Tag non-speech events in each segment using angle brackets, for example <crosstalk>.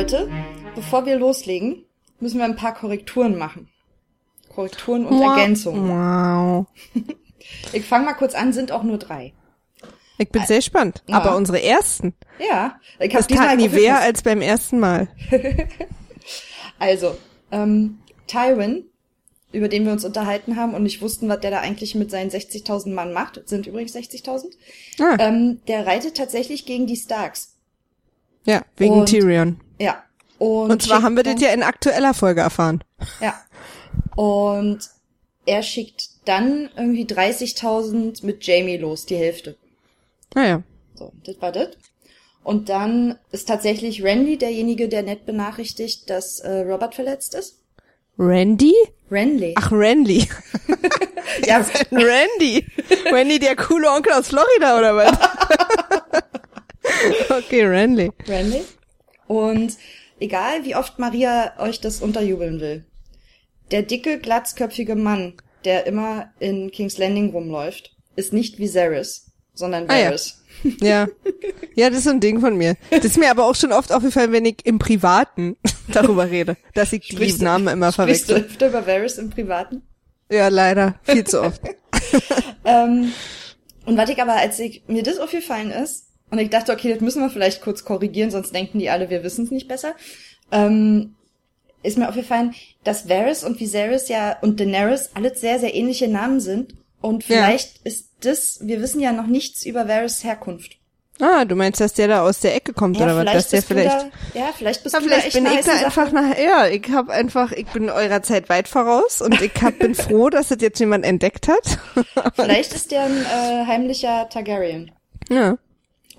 Leute, bevor wir loslegen, müssen wir ein paar Korrekturen machen. Korrekturen und Wow. Ergänzungen. Wow. <laughs> Ich fange mal kurz an, sind auch nur drei. Ich bin sehr gespannt. Ja. Aber unsere ersten, Ja, ich das habe diesmal tat nie weh als beim ersten Mal. <laughs> Also, ähm, Tywin, über den wir uns unterhalten haben und nicht wussten, was der da eigentlich mit seinen 60.000 Mann macht, sind übrigens 60.000, Ah, ähm, der reitet tatsächlich gegen die Starks. ja, wegen und- Tyrion. Ja. Und, Und zwar haben wir das ja in aktueller Folge erfahren. Ja. Und er schickt dann irgendwie 30.000 mit Jamie los, die Hälfte. Naja. So, das war das. Und dann ist tatsächlich Randy derjenige, der nett benachrichtigt, dass äh, Robert verletzt ist. Randy? Randy. Ach, Randy. <laughs> ja, <laughs> Randy. Randy, der coole Onkel aus Florida, oder was? <laughs> okay, Randy. Randy. Und egal, wie oft Maria euch das unterjubeln will, der dicke, glatzköpfige Mann, der immer in King's Landing rumläuft, ist nicht Viserys, sondern Ah, ja. Varys. <laughs> Ja. Ja, das ist so ein Ding von mir. Das ist mir aber auch schon oft aufgefallen, wenn ich im Privaten <laughs> darüber rede, dass ich die Sprichst du- Namen immer Sprichst du verwechsel. öfter über Varys im Privaten? Ja, leider. Viel zu oft. <laughs> Ähm, und was ich aber, als ich, mir das aufgefallen ist, und ich dachte, okay, das müssen wir vielleicht kurz korrigieren, sonst denken die alle, wir wissen es nicht besser, ähm, ist mir aufgefallen, dass Varys und Viserys ja und Daenerys alles sehr, sehr ähnliche Namen sind. Und Ja. vielleicht ist das, wir wissen ja noch nichts über Varys Herkunft. Ah, du meinst, dass der da aus der Ecke kommt, oder was? Dass der vielleicht. Da, ja, vielleicht bist Ja, du da vielleicht echt bin ich da einfach nach, ja, ich habe einfach, ich bin eurer Zeit weit voraus und ich hab, bin <laughs> froh, dass das jetzt jemand entdeckt hat. Vielleicht ist der ein äh, heimlicher Targaryen. ja.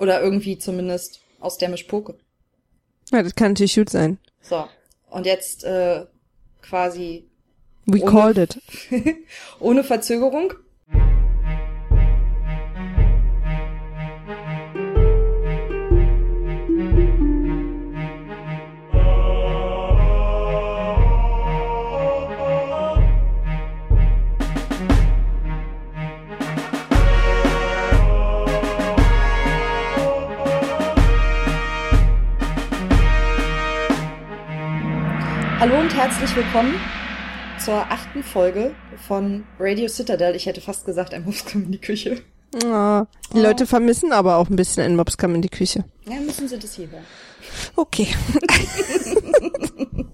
Oder irgendwie zumindest aus der Mischpoke. ja, das kann natürlich gut sein. So. Und jetzt äh, quasi We Ohne- called it. <laughs> ohne Verzögerung. Herzlich willkommen zur achten Folge von Radio Citadel. Ich hätte fast gesagt, ein Muskam in die Küche. Oh, die Leute vermissen aber auch ein bisschen einen Mobskam in die Küche. Ja, müssen Sie das hier hören. Okay. <laughs>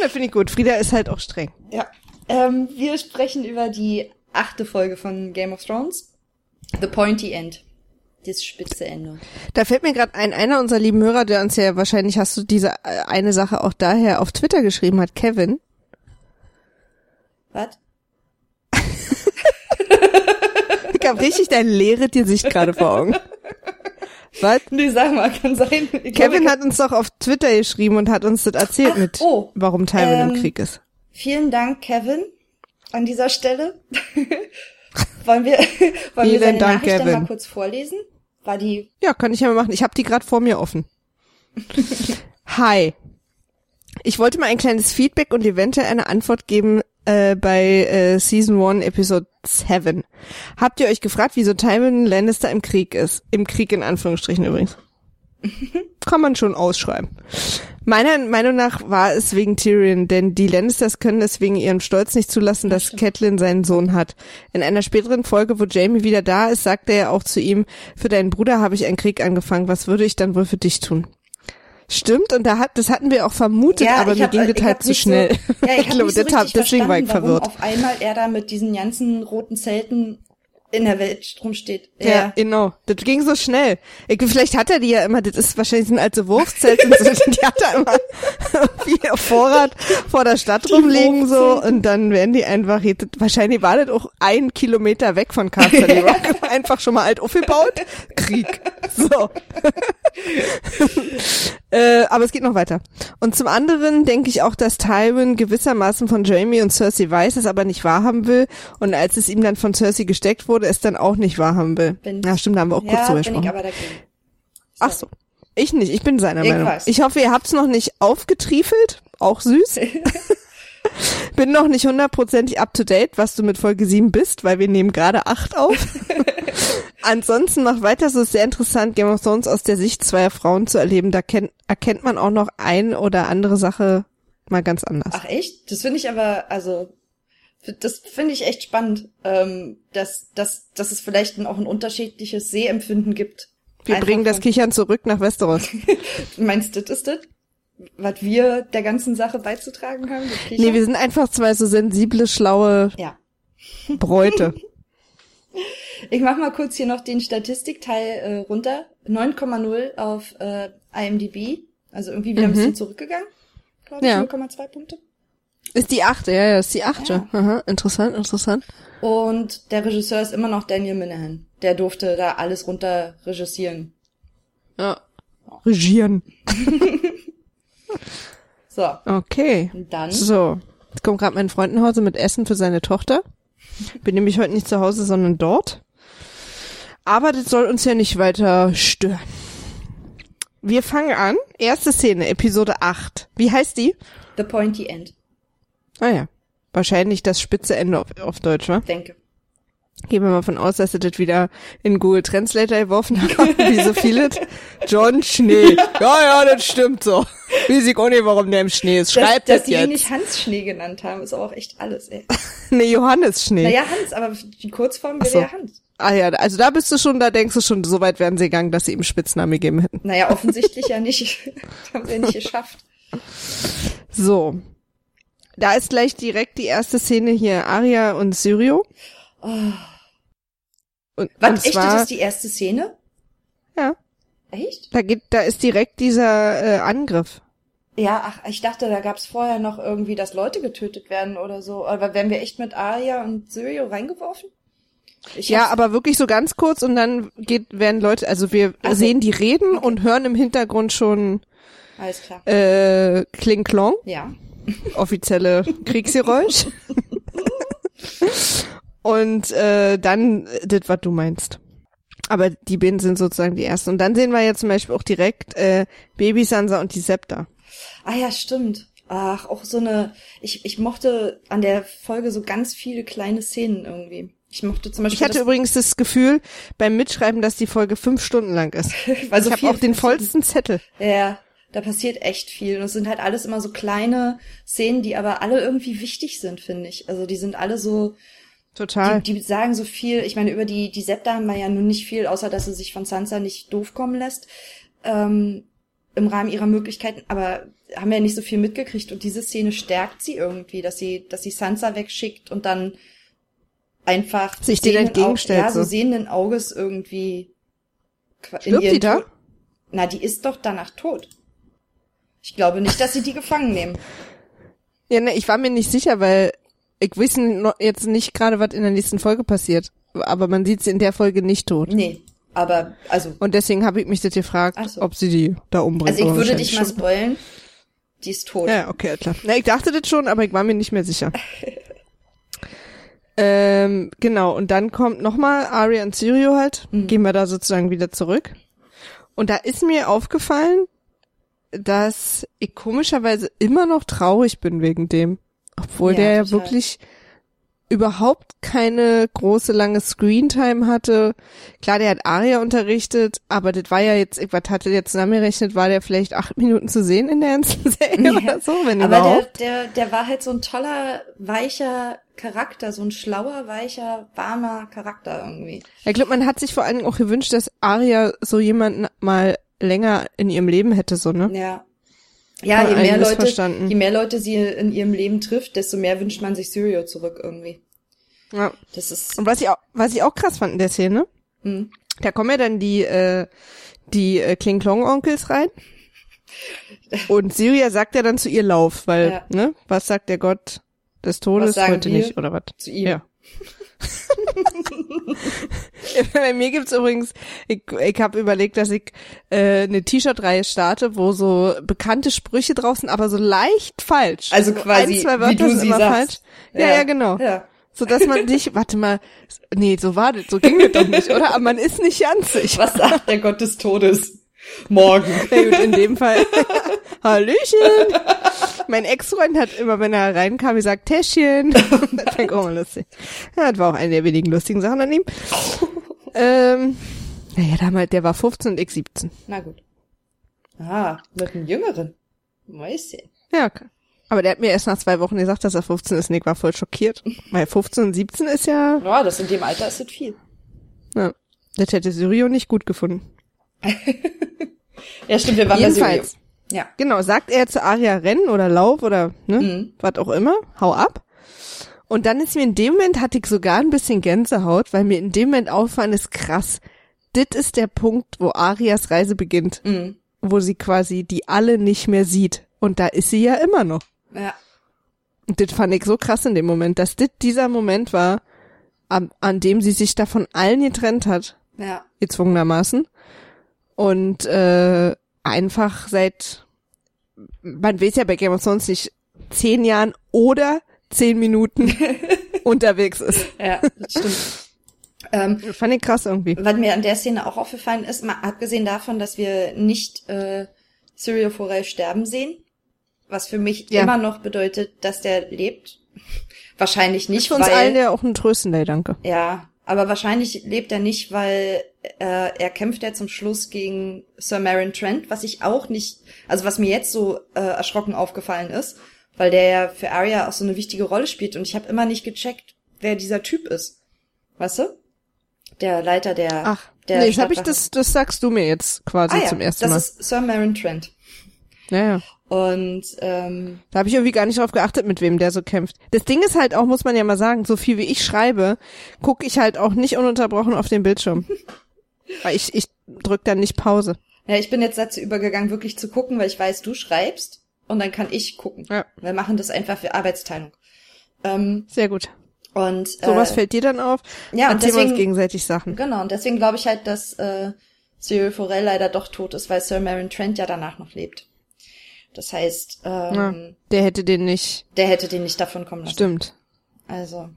Na, finde ich gut. Frieda ist halt auch streng. Ja. Ähm, wir sprechen über die achte Folge von Game of Thrones. The Pointy End. Das spitze Ende. Da fällt mir gerade ein, einer unserer lieben Hörer, der uns ja wahrscheinlich hast du diese äh, eine Sache auch daher auf Twitter geschrieben hat, Kevin. Was? Ich habe richtig dein leere Gesicht gerade vor Augen. Was? Nee, sag mal, kann sein. Ich Kevin glaube, hat uns doch auf Twitter geschrieben und hat uns das erzählt Ach, mit, oh, warum Tywin ähm, im Krieg ist. Vielen Dank, Kevin, an dieser Stelle. <laughs> wollen wir, <laughs> wollen wir seine Dank, Nachricht Kevin. mal kurz vorlesen? War die Ja, kann ich ja mal machen. Ich habe die gerade vor mir offen. <laughs> Hi. Ich wollte mal ein kleines Feedback und eventuell eine Antwort geben äh, bei äh, Season 1, Episode 7. Habt ihr euch gefragt, wieso Tywin Lannister im Krieg ist? Im Krieg in Anführungsstrichen übrigens. Kann man schon ausschreiben. Meiner Meinung nach war es wegen Tyrion, denn die Lannisters können es wegen ihrem Stolz nicht zulassen, dass Catelyn seinen Sohn hat. In einer späteren Folge, wo Jamie wieder da ist, sagt er ja auch zu ihm, für deinen Bruder habe ich einen Krieg angefangen, was würde ich dann wohl für dich tun? Stimmt, und da hat, das hatten wir auch vermutet, aber ich mir hab, ging das halt zu schnell. So, ja, ich, <laughs> ich glaube, so das deswegen war ich verwirrt. Warum auf einmal er da mit diesen ganzen roten Zelten in der Welt rumsteht. Ja, genau. Das ging so schnell. Ich, vielleicht hat er die ja immer, das ist wahrscheinlich so ein alte Wurfzelt, und so, <laughs> die hat er immer <laughs> irgendwie auf Vorrat vor der Stadt rumliegen so Wurfzelte. und dann werden die einfach, wahrscheinlich war das auch ein Kilometer weg von Castle <laughs> Rock, einfach schon mal alt aufgebaut, Krieg. So. äh, aber es geht noch weiter. Und zum anderen denke ich auch, dass Tywin gewissermaßen von Jamie und Cersei weiß, es aber nicht wahrhaben will. Und als es ihm dann von Cersei gesteckt wurde, es dann auch nicht wahrhaben will. Bin- ja, stimmt, da haben wir auch kurz ja, drüber bin ich gesprochen. aber dagegen. Ach so. Ich nicht, ich bin seiner Ich Meinung. weiß. Ich hoffe, ihr habt's noch nicht aufgetriefelt. Auch süß. <laughs> bin noch nicht hundertprozentig up to date, was du mit Folge 7 bist, weil wir nehmen gerade 8 auf. <laughs> Ansonsten macht weiter so ist sehr interessant, Game of Thrones aus der Sicht zweier Frauen zu erleben. Da kennt, erkennt man auch noch ein oder andere Sache mal ganz anders. Ach echt? Das finde ich aber, also, das finde ich echt spannend, ähm, dass, dass, dass es vielleicht auch ein unterschiedliches Sehempfinden gibt. Wir Einfach bringen das Kichern zurück nach Westeros. <laughs> Meinst du, das ist das? Was wir der ganzen Sache beizutragen haben? nee, wir sind einfach zwei so sensible, schlaue ja. Bräute. <laughs> Ich mach mal kurz hier noch den Statistikteil äh, runter. 9,0 auf äh, IMDb. Also irgendwie wieder ein bisschen zurückgegangen. Glaube ich, Ja. 0,2 Punkte. Ist die achte, ja, ja, ist die achte. Aha, interessant, interessant. Und der Regisseur ist immer noch Daniel Minahan. Der durfte da alles runter regissieren. Ja. Regieren. <laughs> So, Okay. und dann. So, jetzt kommt gerade mein Freund nach Hause mit Essen für seine Tochter. Bin nämlich heute nicht zu Hause, sondern dort. Aber das soll uns ja nicht weiter stören. Wir fangen an. Erste Szene, Episode 8. Wie heißt die? The Pointy End, Ah ja, wahrscheinlich das spitze Ende auf, auf Deutsch, wa? denke. Gehen wir mal von aus, dass sie das wieder in Google Translator geworfen haben, <laughs> wie so vieles. John Schnee. Ja, ja, das stimmt so. Weiß ich auch nicht, warum der im Schnee ist. Schreibt dass, das, dass die ihn jetzt. nicht Hans Schnee genannt haben, ist aber auch echt alles, ey. <laughs> Nee, Johannes Schnee. Naja, Hans, aber die Kurzform wäre so. ja Hans. Ah ja, also da bist du schon, da denkst du schon, so weit wären sie gegangen, dass sie ihm Spitznamen gegeben hätten. Naja, offensichtlich ja nicht. <laughs> Das haben wir nicht geschafft. So. Da ist gleich direkt die erste Szene hier, Aria und Syrio. Und, Was, und echt, das ist die erste Szene? ja, Echt? da geht, da ist direkt dieser äh, Angriff. Ja, ach, ich dachte, da gab's vorher noch irgendwie, dass Leute getötet werden oder so. Aber werden wir echt mit Arya und Syrio reingeworfen? Ich Ja, aber wirklich so ganz kurz und dann geht, werden Leute, also wir Ach so. sehen die reden und hören im Hintergrund schon Alles klar. äh, Kling Klong, Ja. Offizielle Kriegsgeräusch. und äh, dann das, was du meinst. Aber die beiden sind sozusagen die ersten. Und dann sehen wir jetzt zum Beispiel auch direkt äh, Baby Sansa und die Septa. Ah ja, stimmt. Ach, auch so eine, ich, ich mochte an der Folge so ganz viele kleine Szenen irgendwie. Ich mochte zum Beispiel, Ich hatte übrigens das Gefühl beim Mitschreiben, dass die Folge fünf Stunden lang ist. das, <laughs> weil so ich habe auch den vollsten Zettel. Ja, da passiert echt viel. Und es sind halt alles immer so kleine Szenen, die aber alle irgendwie wichtig sind, finde ich. Also die sind alle so, Total. die, die sagen so viel. Ich meine, über die, die Septa haben wir ja nun nicht viel, außer dass sie sich von Sansa nicht doof kommen lässt. Ähm, im Rahmen ihrer Möglichkeiten, aber haben wir ja nicht so viel mitgekriegt und diese Szene stärkt sie irgendwie, dass sie, dass sie Sansa wegschickt und dann einfach Sich denen entgegenstellt, Ja, so sehenden Auges irgendwie Stirbt ihren die da? Na, die ist doch danach tot. Ich glaube nicht, dass sie die gefangen nehmen. Ja, ne, ich war mir nicht sicher, weil ich no- jetzt nicht gerade, was in der nächsten Folge passiert. Aber man sieht sie in der Folge nicht tot. Nee, aber also, Und deswegen habe ich mich das gefragt, so. ob sie die da umbringt. also ich würde dich mal spoilen. Die ist tot. Ja, okay, klar. Na, ich dachte das schon, aber ich war mir nicht mehr sicher. <laughs> ähm, genau, und dann kommt nochmal Arya und Syrio halt. Mhm. Gehen wir da sozusagen wieder zurück. Und da ist mir aufgefallen, dass ich komischerweise immer noch traurig bin wegen dem. Obwohl Ja, der ja total. wirklich überhaupt keine große lange Screentime hatte. Klar, der hat Aria unterrichtet, aber das war ja jetzt, ich was hatte jetzt zusammengerechnet, war der vielleicht acht Minuten zu sehen in der ganzen <laughs> Serie oder so, wenn Aber überhaupt. der, der, der war halt so ein toller, weicher Charakter, so ein schlauer, weicher, warmer Charakter irgendwie. Ich glaube, man hat sich vor allen Dingen auch gewünscht, dass Aria so jemanden mal länger in ihrem Leben hätte, so, ne? Ja. Ja, je mehr Leute, je mehr Leute sie in ihrem Leben trifft, desto mehr wünscht man sich Syrio zurück irgendwie. Ja. Das ist, Und was ich auch, was ich auch krass fand in der Szene, hm. da kommen ja dann die, äh, die äh, Kling Klong Onkels rein. <laughs> Und Syria sagt ja dann zu ihr Lauf, weil, Ja. ne, was sagt der Gott des Todes heute wir? nicht, oder was? zu ihm. Ja. <laughs> Bei mir gibt's übrigens, ich, ich habe überlegt, dass ich äh, eine T-Shirt-Reihe starte, wo so bekannte Sprüche draußen, aber so leicht falsch. Also So quasi, ein, zwei wie Wörter du sind sie immer sagst. falsch. Ja, ja, genau. Ja. So dass man <laughs> sich, warte mal, nee, so war das, so ging das doch nicht, oder? Aber man ist nicht ganz sicher. Was sagt der Gott des Todes? Morgen. <laughs> Na gut, in dem Fall. <laughs> Hallöchen. Mein Ex-Freund hat immer, wenn er reinkam, gesagt, Täschchen. Das fand ich auch mal lustig. Ja, das war auch eine der wenigen lustigen Sachen an ihm. Ähm, naja, damals, der war 15 und ich 17. Na gut. Ah, mit einem Jüngeren. Mäuschen. Ja, okay. Aber der hat mir erst nach zwei Wochen gesagt, dass er 15 ist und ich war voll schockiert. Weil 15 und 17 ist ja, Ja, das in dem Alter ist das viel. ja das hätte Syrio nicht gut gefunden. Ja, stimmt, wir waren Jedenfalls. bei. Ja. Genau, sagt er zu Aria Renn oder Lauf oder ne, Mhm. was auch immer, hau ab. Und dann ist mir in dem Moment, hatte ich sogar ein bisschen Gänsehaut, weil mir in dem Moment auffallen ist krass. Dit ist der Punkt, wo Arias Reise beginnt, Mhm. wo sie quasi die alle nicht mehr sieht. Und da ist sie ja immer noch. Ja. Und das fand ich so krass in dem Moment, dass dit dieser Moment war, an, an dem sie sich da von allen getrennt hat, Ja. gezwungenermaßen. Und äh, einfach seit, man weiß ja bei Game of Thrones nicht, zehn Jahren oder zehn Minuten <laughs> unterwegs ist. Ja, das stimmt. ähm, fand ich krass irgendwie. was mir an der Szene auch aufgefallen ist, mal abgesehen davon, dass wir nicht äh, Cyril Forel sterben sehen, was für mich Ja. immer noch bedeutet, dass der lebt. <laughs> Wahrscheinlich nicht, Für uns weil allen ja auch ein tröstender Gedanke. ja, aber wahrscheinlich lebt er nicht, weil äh, er kämpft ja zum Schluss gegen Sir Marin Trent, was ich auch nicht, also was mir jetzt so äh, erschrocken aufgefallen ist, weil der ja für Arya auch so eine wichtige Rolle spielt und ich habe immer nicht gecheckt, wer dieser Typ ist. Weißt du? Der Leiter der Ach, der nee, das hab ich, das, das sagst du mir jetzt quasi ah, ja, zum ersten das Mal. ist Sir Marin Trent. ja, ja. Und ähm, Da habe ich irgendwie gar nicht drauf geachtet, mit wem der so kämpft. Das Ding ist halt auch, muss man ja mal sagen, so viel wie ich schreibe, gucke ich halt auch nicht ununterbrochen auf den Bildschirm. <laughs> Weil ich, ich drück dann nicht Pause. ja, ich bin jetzt dazu übergegangen, wirklich zu gucken, weil ich weiß, du schreibst und dann kann ich gucken. Ja. Wir machen das einfach für Arbeitsteilung. Ähm, Sehr gut. und Sowas äh, fällt dir dann auf. ja, und wir uns deswegen- gegenseitig Sachen. Genau, und deswegen glaube ich halt, dass äh, Cyril Forel leider doch tot ist, weil Sir Marin Trent ja danach noch lebt. Das heißt, ähm, Ja, der hätte den nicht. der hätte den nicht davon kommen lassen. Stimmt. Also,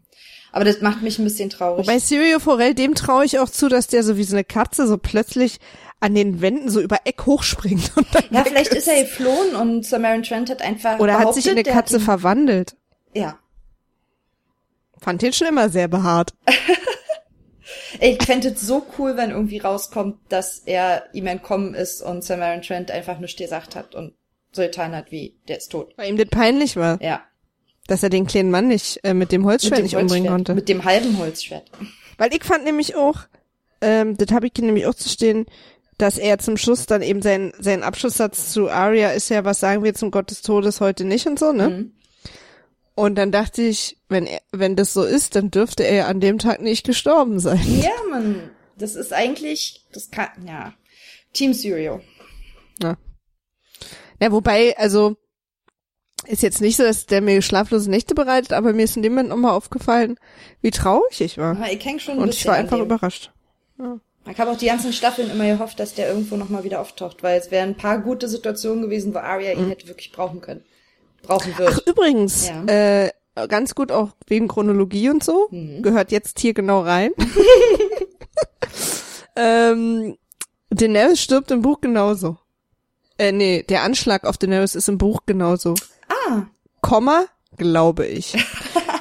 aber das macht mich ein bisschen traurig. Wobei Sirio Forel, dem traue ich auch zu, dass der so wie so eine Katze so plötzlich an den Wänden so über Eck hochspringt. Und dann ja, vielleicht ist er geflohen und Sir Marin Trent hat einfach Oder hat sich in eine Katze ihn- verwandelt. Ja. Fand den schon immer sehr behaart. <laughs> Ich fände es so cool, wenn irgendwie rauskommt, dass er ihm entkommen ist und Sir Marin Trent einfach nichts gesagt hat und so getan hat, wie der ist tot. Weil ihm das peinlich war, Ja. Dass er den kleinen Mann nicht äh, mit dem Holzschwert dem nicht umbringen Holzschwert. konnte. Mit dem halben Holzschwert. Weil ich fand nämlich auch, ähm, das habe ich nämlich auch zu stehen, dass er zum Schluss dann eben sein, sein Abschlusssatz zu Arya ist ja, was sagen wir zum Gott des Todes heute nicht und so, ne? Mhm. Und dann dachte ich, wenn er, wenn das so ist, dann dürfte er an dem Tag nicht gestorben sein. Ja, man, das ist eigentlich, das kann, ja. Team Syrio. Ja. ja, wobei, also ist jetzt nicht so, dass der mir schlaflose Nächte bereitet, aber mir ist in dem Moment nochmal aufgefallen, wie traurig ich war. Aber ich häng schon ein Und ich war einfach überrascht. Ich habe auch die ganzen Staffeln immer gehofft, dass der irgendwo nochmal wieder auftaucht, weil es wären ein paar gute Situationen gewesen, wo Arya ihn hätte wirklich brauchen können. Brauchen wird. Mhm. Ach, übrigens, Ja. äh, ganz gut auch wegen Chronologie und so, Mhm. gehört jetzt hier genau rein. <laughs> ähm, Daenerys stirbt im Buch genauso. Äh, nee, der Anschlag auf Daenerys ist im Buch genauso. Ah, Komma, glaube ich.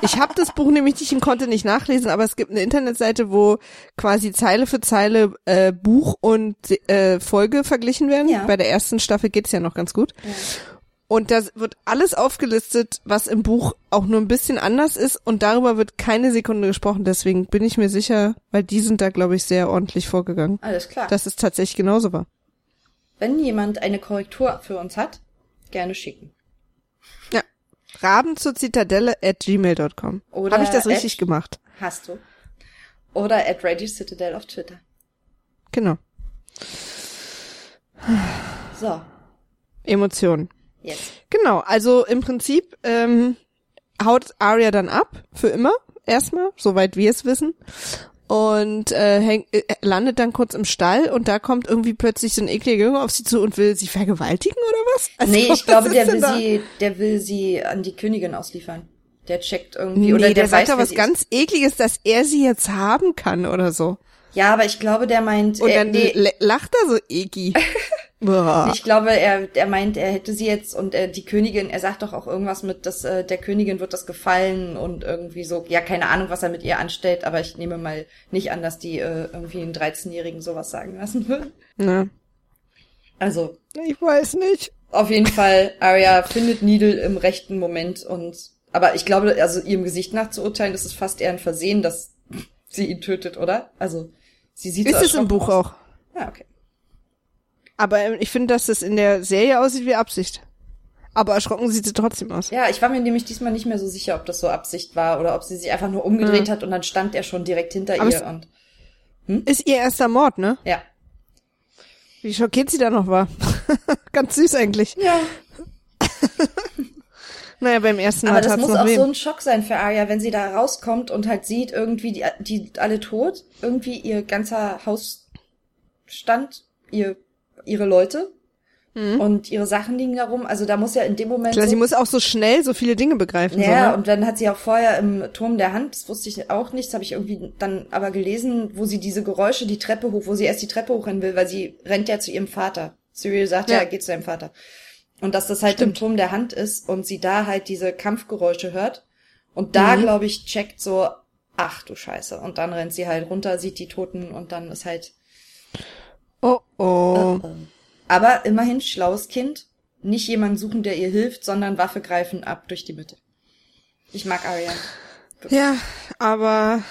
Ich habe das Buch nämlich nicht und konnte nicht nachlesen, aber es gibt eine Internetseite, wo quasi Zeile für Zeile äh, Buch und äh, Folge verglichen werden. Ja. Bei der ersten Staffel geht's ja noch ganz gut. Und da wird alles aufgelistet, was im Buch auch nur ein bisschen anders ist und darüber wird keine Sekunde gesprochen. Deswegen bin ich mir sicher, weil die sind da, glaube ich, sehr ordentlich vorgegangen, alles klar. dass es tatsächlich genauso war. Wenn jemand eine Korrektur für uns hat, gerne schicken. Ja. Raben zur Zitadelle at gmail.com. Oder Habe ich das at- richtig gemacht? Hast du. Oder at Radio Citadel auf Twitter. Genau. So, Emotionen. jetzt. Genau, also im Prinzip ähm, haut Arya dann ab, für immer, erstmal, soweit wir es wissen. Und äh, häng, äh, landet dann kurz im Stall und da kommt irgendwie plötzlich so ein ekliger Junge auf sie zu und will sie vergewaltigen oder was? <laughs> Also, Nee, ich glaube, ist der will da? sie, der will sie an die Königin ausliefern. Der checkt irgendwie, Nee, oder der, der, sagt weiß, wer was ganz ekliges, dass er sie jetzt haben kann oder so. Ist. Ja, aber ich glaube, der meint, Und äh, dann nee, l- lacht er so eki. <laughs> Ich glaube, er, er meint, er hätte sie jetzt und äh, die Königin, er sagt doch auch irgendwas mit, dass äh, der Königin wird das gefallen und irgendwie so, ja, keine Ahnung, was er mit ihr anstellt, aber ich nehme mal nicht an, dass die äh, irgendwie einen 13-Jährigen sowas sagen lassen würden. Ne. Also, Ich weiß nicht. auf jeden Fall, Arya findet Needle im rechten Moment und, aber ich glaube, also ihrem Gesicht nach zu urteilen, ist es fast eher ein Versehen, dass sie ihn tötet, oder? Also, sie sieht so Ist es im Buch aus. auch. Ja, okay. Aber ähm, ich finde, dass das in der Serie aussieht wie Absicht. Aber erschrocken sieht sie trotzdem aus. Ja, ich war mir nämlich diesmal nicht mehr so sicher, ob das so Absicht war oder ob sie sich einfach nur umgedreht hat und dann stand er schon direkt hinter Aber ihr und Ist ihr erster Mord, ne? ja. Wie schockiert sie da noch war. <laughs> Ganz süß eigentlich. Ja. <laughs> Naja, beim ersten Mal Aber das muss auch weh. so ein Schock sein für Arya, wenn sie da rauskommt und halt sieht, irgendwie die, die alle tot, irgendwie ihr ganzer Hausstand, ihr, ihre Leute und ihre Sachen liegen da rum. Also da muss ja in dem Moment. Klar, so sie muss auch so schnell so viele Dinge begreifen. Ja, so, ne? und dann hat sie auch vorher im Turm der Hand, das wusste ich auch nicht, das habe ich irgendwie dann aber gelesen, wo sie diese Geräusche, die Treppe hoch, wo sie erst die Treppe hochrennen will, weil sie rennt ja zu ihrem Vater. Cyril sagt ja, Ja. geht zu seinem Vater. Und dass das halt im Stimmt. Turm der Hand ist und sie da halt diese Kampfgeräusche hört. Und da, Mhm. glaube ich, checkt so, ach du Scheiße. Und dann rennt sie halt runter, sieht die Toten und dann ist halt. Oh, oh. Aber immerhin schlaues Kind. Nicht jemanden suchen, der ihr hilft, sondern Waffe greifen ab durch die Mitte. Ich mag Arya. Ja, aber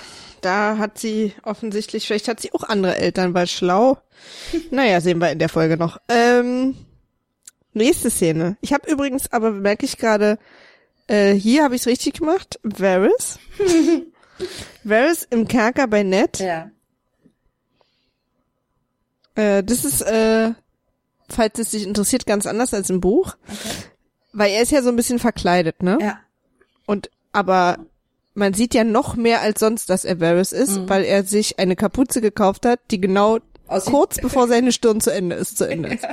da hat sie offensichtlich, vielleicht hat sie auch andere Eltern, weil schlau. <laughs> Naja, sehen wir in der Folge noch. Ähm, nächste Szene. Ich habe übrigens, aber merke ich gerade, äh, hier habe ich es richtig gemacht. Varys. <laughs> Varys im Kerker bei Ned. Ja. Äh, das ist, äh, falls es dich interessiert, ganz anders als im Buch. Weil er ist ja so ein bisschen verkleidet, ne? Ja. Und aber man sieht ja noch mehr als sonst, dass er Varys ist, Mhm. weil er sich eine Kapuze gekauft hat, die genau Aussieht- kurz <laughs> bevor seine Stirn zu Ende ist, zu Ende ist.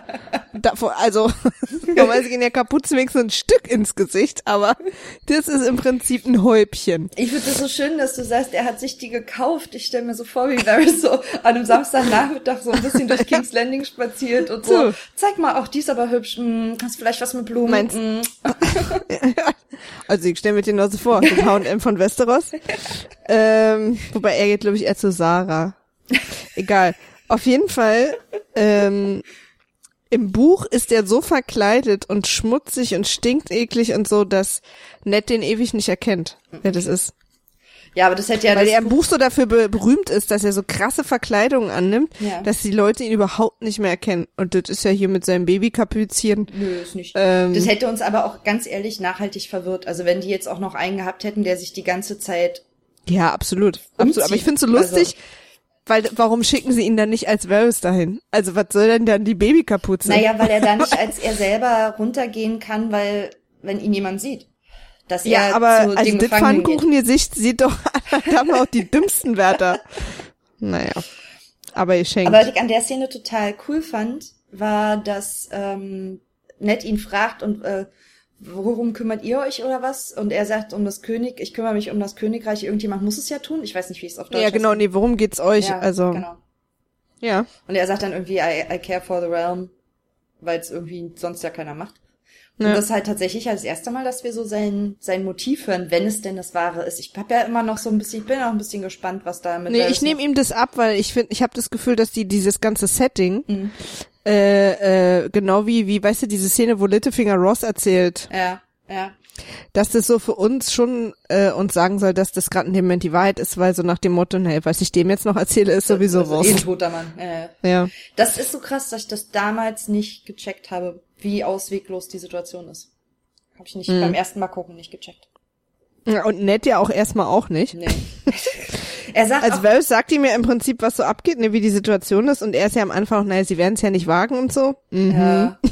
Davor, also <laughs> normalerweise gehen ja Kapuzen wenigstens ein Stück ins Gesicht, aber das ist im Prinzip ein Häubchen. Ich finde das so schön, dass du sagst, er hat sich die gekauft. Ich stelle mir so vor, wie Varys so an einem Samstagnachmittag so ein bisschen durch King's Landing spaziert und so. So. Zeig mal, auch die ist aber hübsch. Hm, hast vielleicht was mit Blumen? Meinst- Hm. <laughs> Also ich stelle mir den nur so vor, das H&M von Westeros. ähm, wobei er geht, glaube ich, eher zu Sarah. Egal. Auf jeden Fall, ähm, im Buch ist er so verkleidet und schmutzig und stinkt eklig und so, dass Ned den ewig nicht erkennt, wer das ist. Ja, aber das hätte ja Weil er im Buch so dafür be berühmt ist, dass er so krasse Verkleidungen annimmt, Ja. dass die Leute ihn überhaupt nicht mehr erkennen. Und das ist ja hier mit seinem Babykapüzchen. Nö, ist nicht. Ähm, das hätte uns aber auch ganz ehrlich nachhaltig verwirrt. Also wenn die jetzt auch noch einen gehabt hätten, der sich die ganze Zeit Ja, absolut. absolut. Aber ich finde so Also- lustig, weil warum schicken sie ihn dann nicht als Varys dahin? Also was soll denn dann die Babykapuze? Naja, weil er da <laughs> nicht als er selber runtergehen kann, weil, wenn ihn jemand sieht. Dass ja, er aber zu also dem das. Pfannkuchengesicht sieht doch da haben wir auch die dümmsten Wärter. Naja. Aber ihr schenkt. Aber was ich an der Szene total cool fand, war, dass ähm, Ned ihn fragt und äh, worum kümmert ihr euch oder was? Und er sagt um das König, ich kümmere mich um das Königreich, irgendjemand muss es ja tun. Ich weiß nicht, wie ich es auf Deutsch ja, genau, ausdrücke. nee, worum geht's euch? Ja, also, genau. ja. Und er sagt dann irgendwie, I, I care for the realm, weil es irgendwie sonst ja keiner macht. Und Ja. das ist halt tatsächlich das erste Mal, dass wir so sein, sein Motiv hören, wenn es denn das Wahre ist. Ich hab ja immer noch so ein bisschen, ich bin auch ein bisschen gespannt, was da mit Nee, ich nehme ihm das ab, weil ich finde, ich habe das Gefühl, dass die dieses ganze Setting, Mhm. äh, äh, genau wie, wie, weißt du, diese Szene, wo Littlefinger Ross erzählt, Ja, ja. dass das so für uns schon äh, uns sagen soll, dass das gerade in dem Moment die Wahrheit ist, weil so nach dem Motto, nee, was ich dem jetzt noch erzähle, ist sowieso also, eh ein Wurst. toter Mann. Ja. Ja. Das ist so krass, dass ich das damals nicht gecheckt habe, wie ausweglos die Situation ist. Habe ich nicht Mhm. beim ersten Mal gucken nicht gecheckt. Ja, Und Ned ja auch erstmal auch nicht. Nee. <laughs> er sagt Also Varys sagt ihm ja im Prinzip, was so abgeht, ne, wie die Situation ist und er ist ja am Anfang, auch, naja, sie werden es ja nicht wagen und so. Mhm. ja. <laughs>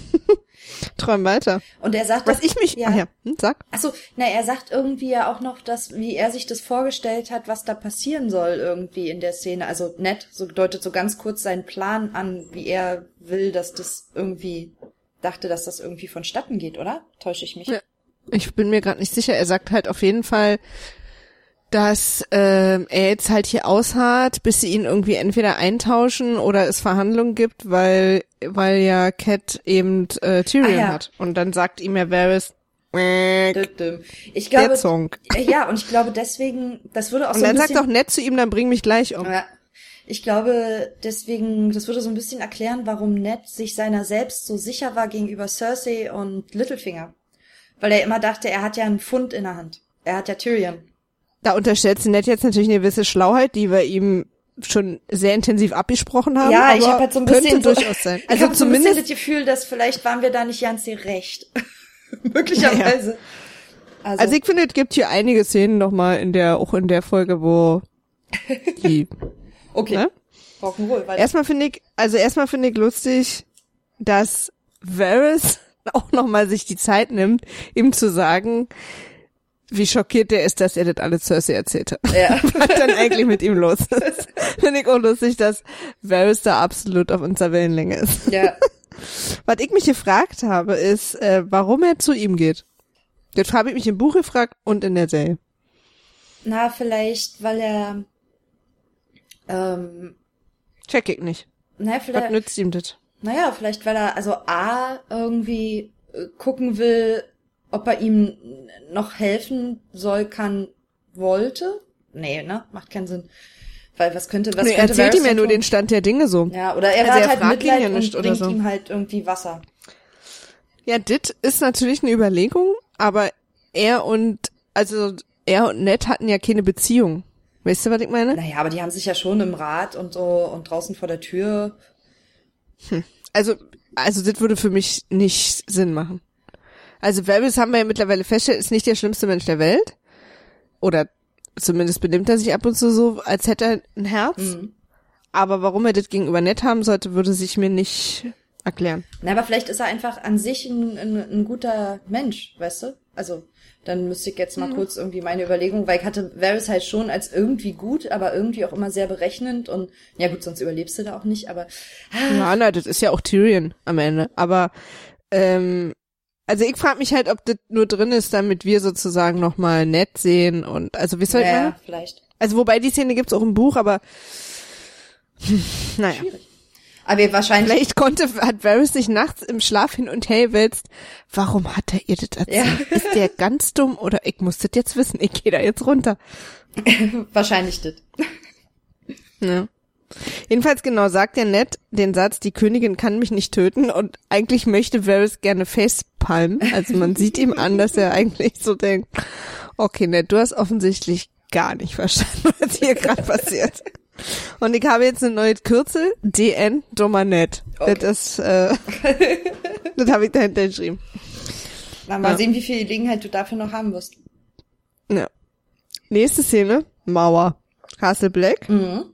Träum weiter. und er sagt, Was dass- ich mich, ja. ach ja, hm, sag. Achso, na, er sagt irgendwie ja auch noch, dass, wie er sich das vorgestellt hat, was da passieren soll irgendwie in der Szene. Also nett, so deutet so ganz kurz seinen Plan an, wie er will, dass das irgendwie, dachte, dass das irgendwie vonstatten geht, oder? Täusche ich mich? Ja. Ich bin mir gerade nicht sicher. Er sagt halt auf jeden Fall, dass ähm, er jetzt halt hier ausharrt, bis sie ihn irgendwie entweder eintauschen oder es Verhandlungen gibt, weil weil ja Cat eben äh, Tyrion Ah, ja. hat. Und dann sagt ihm ja Varys. Ich der glaube, Song. ja, und ich glaube deswegen, das würde auch Und so ein dann sagt auch nett zu ihm, dann bring mich gleich um. Ja. Ich glaube, deswegen, das würde so ein bisschen erklären, warum Ned sich seiner selbst so sicher war gegenüber Cersei und Littlefinger. Weil er immer dachte, er hat ja einen Pfund in der Hand. Er hat ja Tyrion. Da unterstellt Nett jetzt natürlich eine gewisse Schlauheit, die wir ihm schon sehr intensiv abgesprochen haben. ja, ich habe halt so ein bisschen so, durchaus sein. <laughs> ich Also so bisschen zumindest das Gefühl, dass vielleicht waren wir da nicht ganz recht. <laughs> Möglicherweise. Also, Also ich finde, es gibt hier einige Szenen nochmal in der, auch in der Folge, wo <laughs> die, okay. ne? Rock'n'Roll, Erstmal finde ich, also erstmal finde ich lustig, dass Varys <laughs> auch nochmal sich die Zeit nimmt, ihm zu sagen, wie schockiert er ist, dass er das alles Cersei erzählt hat. Ja. <laughs> Was dann eigentlich mit ihm los ist. <laughs> Finde ich auch lustig, dass Varys da absolut auf unserer Wellenlänge ist. ja. Was ich mich gefragt habe, ist, äh, warum er zu ihm geht. Das habe ich mich im Buch gefragt und in der Serie. Na, vielleicht, weil er, ähm, Check ich nicht. naja, Was vielleicht, nützt ihm das? Naja, vielleicht, weil er also A irgendwie äh, gucken will, ob er ihm noch helfen soll, kann, wollte. Nee, ne? Macht keinen Sinn. Weil was könnte, was Nee, könnte erzählt ihm ja nur den Stand der Dinge so. Ja, oder er Also hat er halt fragt ihn ja Mitleid nicht und bringt so. ihm halt irgendwie Wasser. Ja, dit ist natürlich eine Überlegung, aber er und, also er und Ned hatten ja keine Beziehung. Weißt du, was ich meine? Naja, aber die haben sich ja schon im Rad und so und draußen vor der Tür. Also, also das würde für mich nicht Sinn machen. Also Varys haben wir ja mittlerweile festgestellt, ist nicht der schlimmste Mensch der Welt. Oder zumindest benimmt er sich ab und zu so, als hätte er ein Herz. Mhm. Aber warum er das gegenüber Ned haben sollte, würde sich mir nicht erklären. Na, aber vielleicht ist er einfach an sich ein, ein, ein guter Mensch, weißt du? Also, dann müsste ich jetzt mal Mhm. kurz irgendwie meine Überlegung, weil ich hatte Varys halt schon als irgendwie gut, aber irgendwie auch immer sehr berechnend und ja gut, sonst überlebst du da auch nicht, aber ah, Ja, na, das ist ja auch Tyrion am Ende. Aber ähm, also ich frage mich halt, ob das nur drin ist, damit wir sozusagen nochmal nett sehen und also wie soll ich ja, mal? vielleicht. Also wobei die Szene gibt's auch im Buch, aber hm, naja. Schwierig. Aber wahrscheinlich, Vielleicht konnte, hat Varys sich nachts im Schlaf hin und her gewälzt. Warum hat er ihr das erzählt? Ja. Ist der <laughs> ganz dumm oder ich muss das jetzt wissen? Ich gehe da jetzt runter. <laughs> wahrscheinlich das. <laughs> Ja. Jedenfalls genau sagt er nett den Satz, die Königin kann mich nicht töten und eigentlich möchte Varys gerne facepalmen. Also man sieht ihm an, dass er eigentlich so denkt, okay, nett, du hast offensichtlich gar nicht verstanden, was hier gerade passiert. Und ich habe jetzt eine neue Kürzel, DN, dummer nett. Okay. Das ist, äh, <laughs> das habe ich dahinter geschrieben. Na, mal Ja. sehen, wie viel Gelegenheit du dafür noch haben wirst. Ja. Nächste Szene, Mauer. Castle Black. Mhm.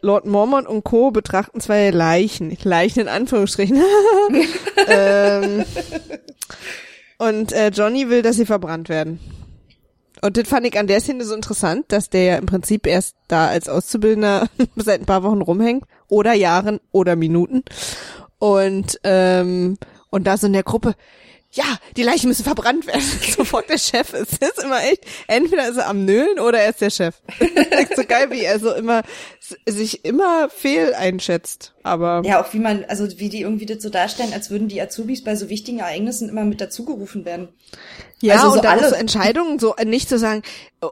Lord Mormont und Co. betrachten zwei Leichen. Leichen in Anführungsstrichen. <laughs> ähm, <laughs> und äh, Johnny will, dass sie verbrannt werden. Und das fand ich an der Szene so interessant, dass der ja im Prinzip erst da als Auszubildender <laughs> seit ein paar Wochen rumhängt. Oder Jahren oder Minuten. Und, ähm, und da so in der Gruppe, ja, die Leichen müssen verbrannt werden. <laughs> Sofort der Chef ist. Das ist immer echt, entweder ist er am Nölen oder er ist der Chef. <laughs> So geil, wie er so immer, sich immer fehl einschätzt. Aber, Ja, auch wie man, also wie die irgendwie das so darstellen, als würden die Azubis bei so wichtigen Ereignissen immer mit dazugerufen werden. ja, also so und dann alle- so Entscheidungen, so äh, nicht zu sagen,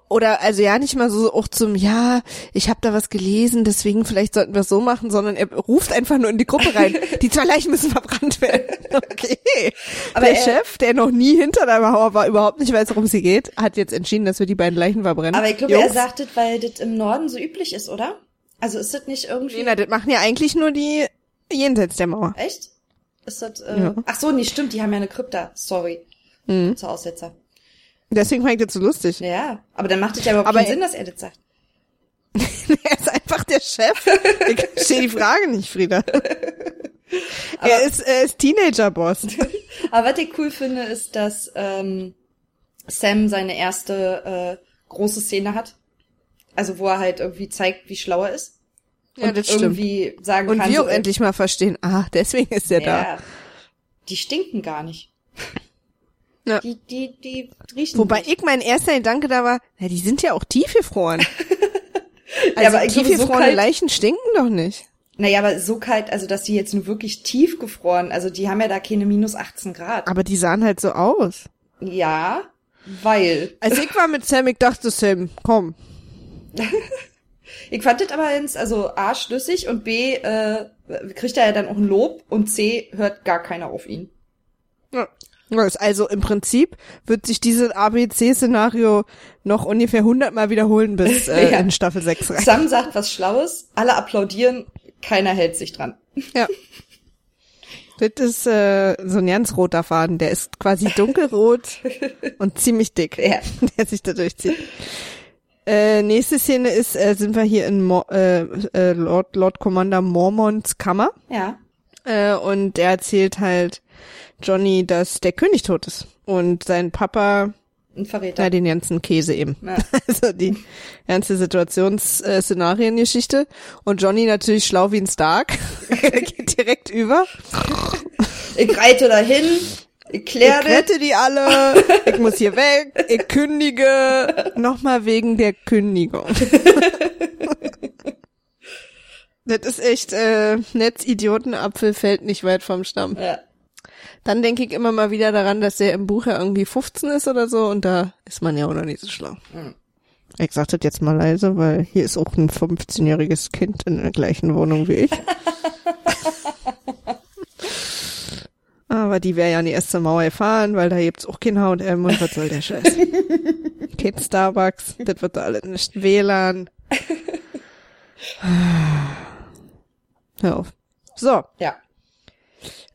oder also ja, nicht mal so auch zum, ja, ich habe da was gelesen, deswegen vielleicht sollten wir es so machen, sondern er ruft einfach nur in die Gruppe rein, <laughs> die zwei Leichen müssen verbrannt werden. <laughs> Okay. Aber der er- Chef, der noch nie hinter der Mauer war, überhaupt nicht weiß, worum sie geht, hat jetzt entschieden, dass wir die beiden Leichen verbrennen. Aber ich glaube, er sagt das, weil das im Norden so üblich ist, oder? Also ist das nicht irgendwie. Nee, na, das machen ja eigentlich nur die jenseits der Mauer. Echt? Ist das, äh, Ja. ach so, nee, stimmt, die haben ja eine Krypta. Sorry. Mhm. Zur Aussetzer. Deswegen fand ich das so lustig. Ja, aber dann macht es ja überhaupt Aber keinen Sinn, dass er das sagt. <laughs> er ist einfach der Chef. Ich verstehe die Frage nicht, Frieda. <laughs> er ist, er ist Teenager-Boss. <laughs> Aber was ich cool finde, ist, dass ähm, Sam seine erste äh, große Szene hat. Also wo er halt irgendwie zeigt, wie schlau er ist. Ja, und das stimmt. irgendwie sagen Und kann, wir so, auch äh, endlich mal verstehen, ah, deswegen ist er da. ja, die stinken gar nicht. Ja. Die, die, die riechen. Wobei ich mein erster Gedanke da war, ja, die sind ja auch tiefgefroren. <laughs> Also Ja, so tiefgefrorene kalt- Leichen stinken doch nicht. Naja, aber so kalt, also dass die jetzt nur wirklich tief gefroren, also die haben ja da keine minus 18 Grad. Aber die sahen halt so aus. Ja, weil. Als ich war mit Sam, ich dachte Sam, komm. <laughs> Ich fand das aber ins, also A, schlüssig und B, äh, kriegt er ja dann auch ein Lob und C, hört gar keiner auf ihn. Ja. Also im Prinzip wird sich dieses ABC-Szenario noch ungefähr 100 Mal wiederholen bis <laughs> äh, Ja. in Staffel 6 rein. Sam sagt was Schlaues, alle applaudieren, keiner hält sich dran. Ja. Das ist äh, so ein ganz roter Faden. Der ist quasi dunkelrot <laughs> und ziemlich dick, Ja. der sich da durchzieht. Äh, nächste Szene ist, äh, sind wir hier in Mo äh, äh, Lord, Lord Commander Mormonts Kammer. Ja. Äh, und der erzählt halt Johnny, dass der König tot ist. Und sein Papa, Ein Verräter. na, den ganzen Käse eben. Ja. <laughs> Also die ganze Situations-Szenariengeschichte. Und Johnny natürlich schlau wie ein Stark. <laughs> er geht direkt über. Ich reite dahin, ich klär Ich rette die alle. Ich muss hier weg. Ich kündige. Nochmal wegen der Kündigung. <laughs> Das ist echt, äh, Netz-Idiotenapfel fällt nicht weit vom Stamm. Ja. Dann denke ich immer mal wieder daran, dass der im Buch ja irgendwie 15 ist oder so und da ist man ja auch noch nicht so schlau. Mhm. Ich sag das jetzt mal leise, weil hier ist auch ein 15-jähriges Kind in der gleichen Wohnung wie ich. <laughs> Aber die wäre ja an die erste Mauer gefahren, weil da gibt's auch kein H&M und was soll der Scheiß. <laughs> kein Starbucks, das wird da alles nicht WLAN. <laughs> Hör auf. So, Ja.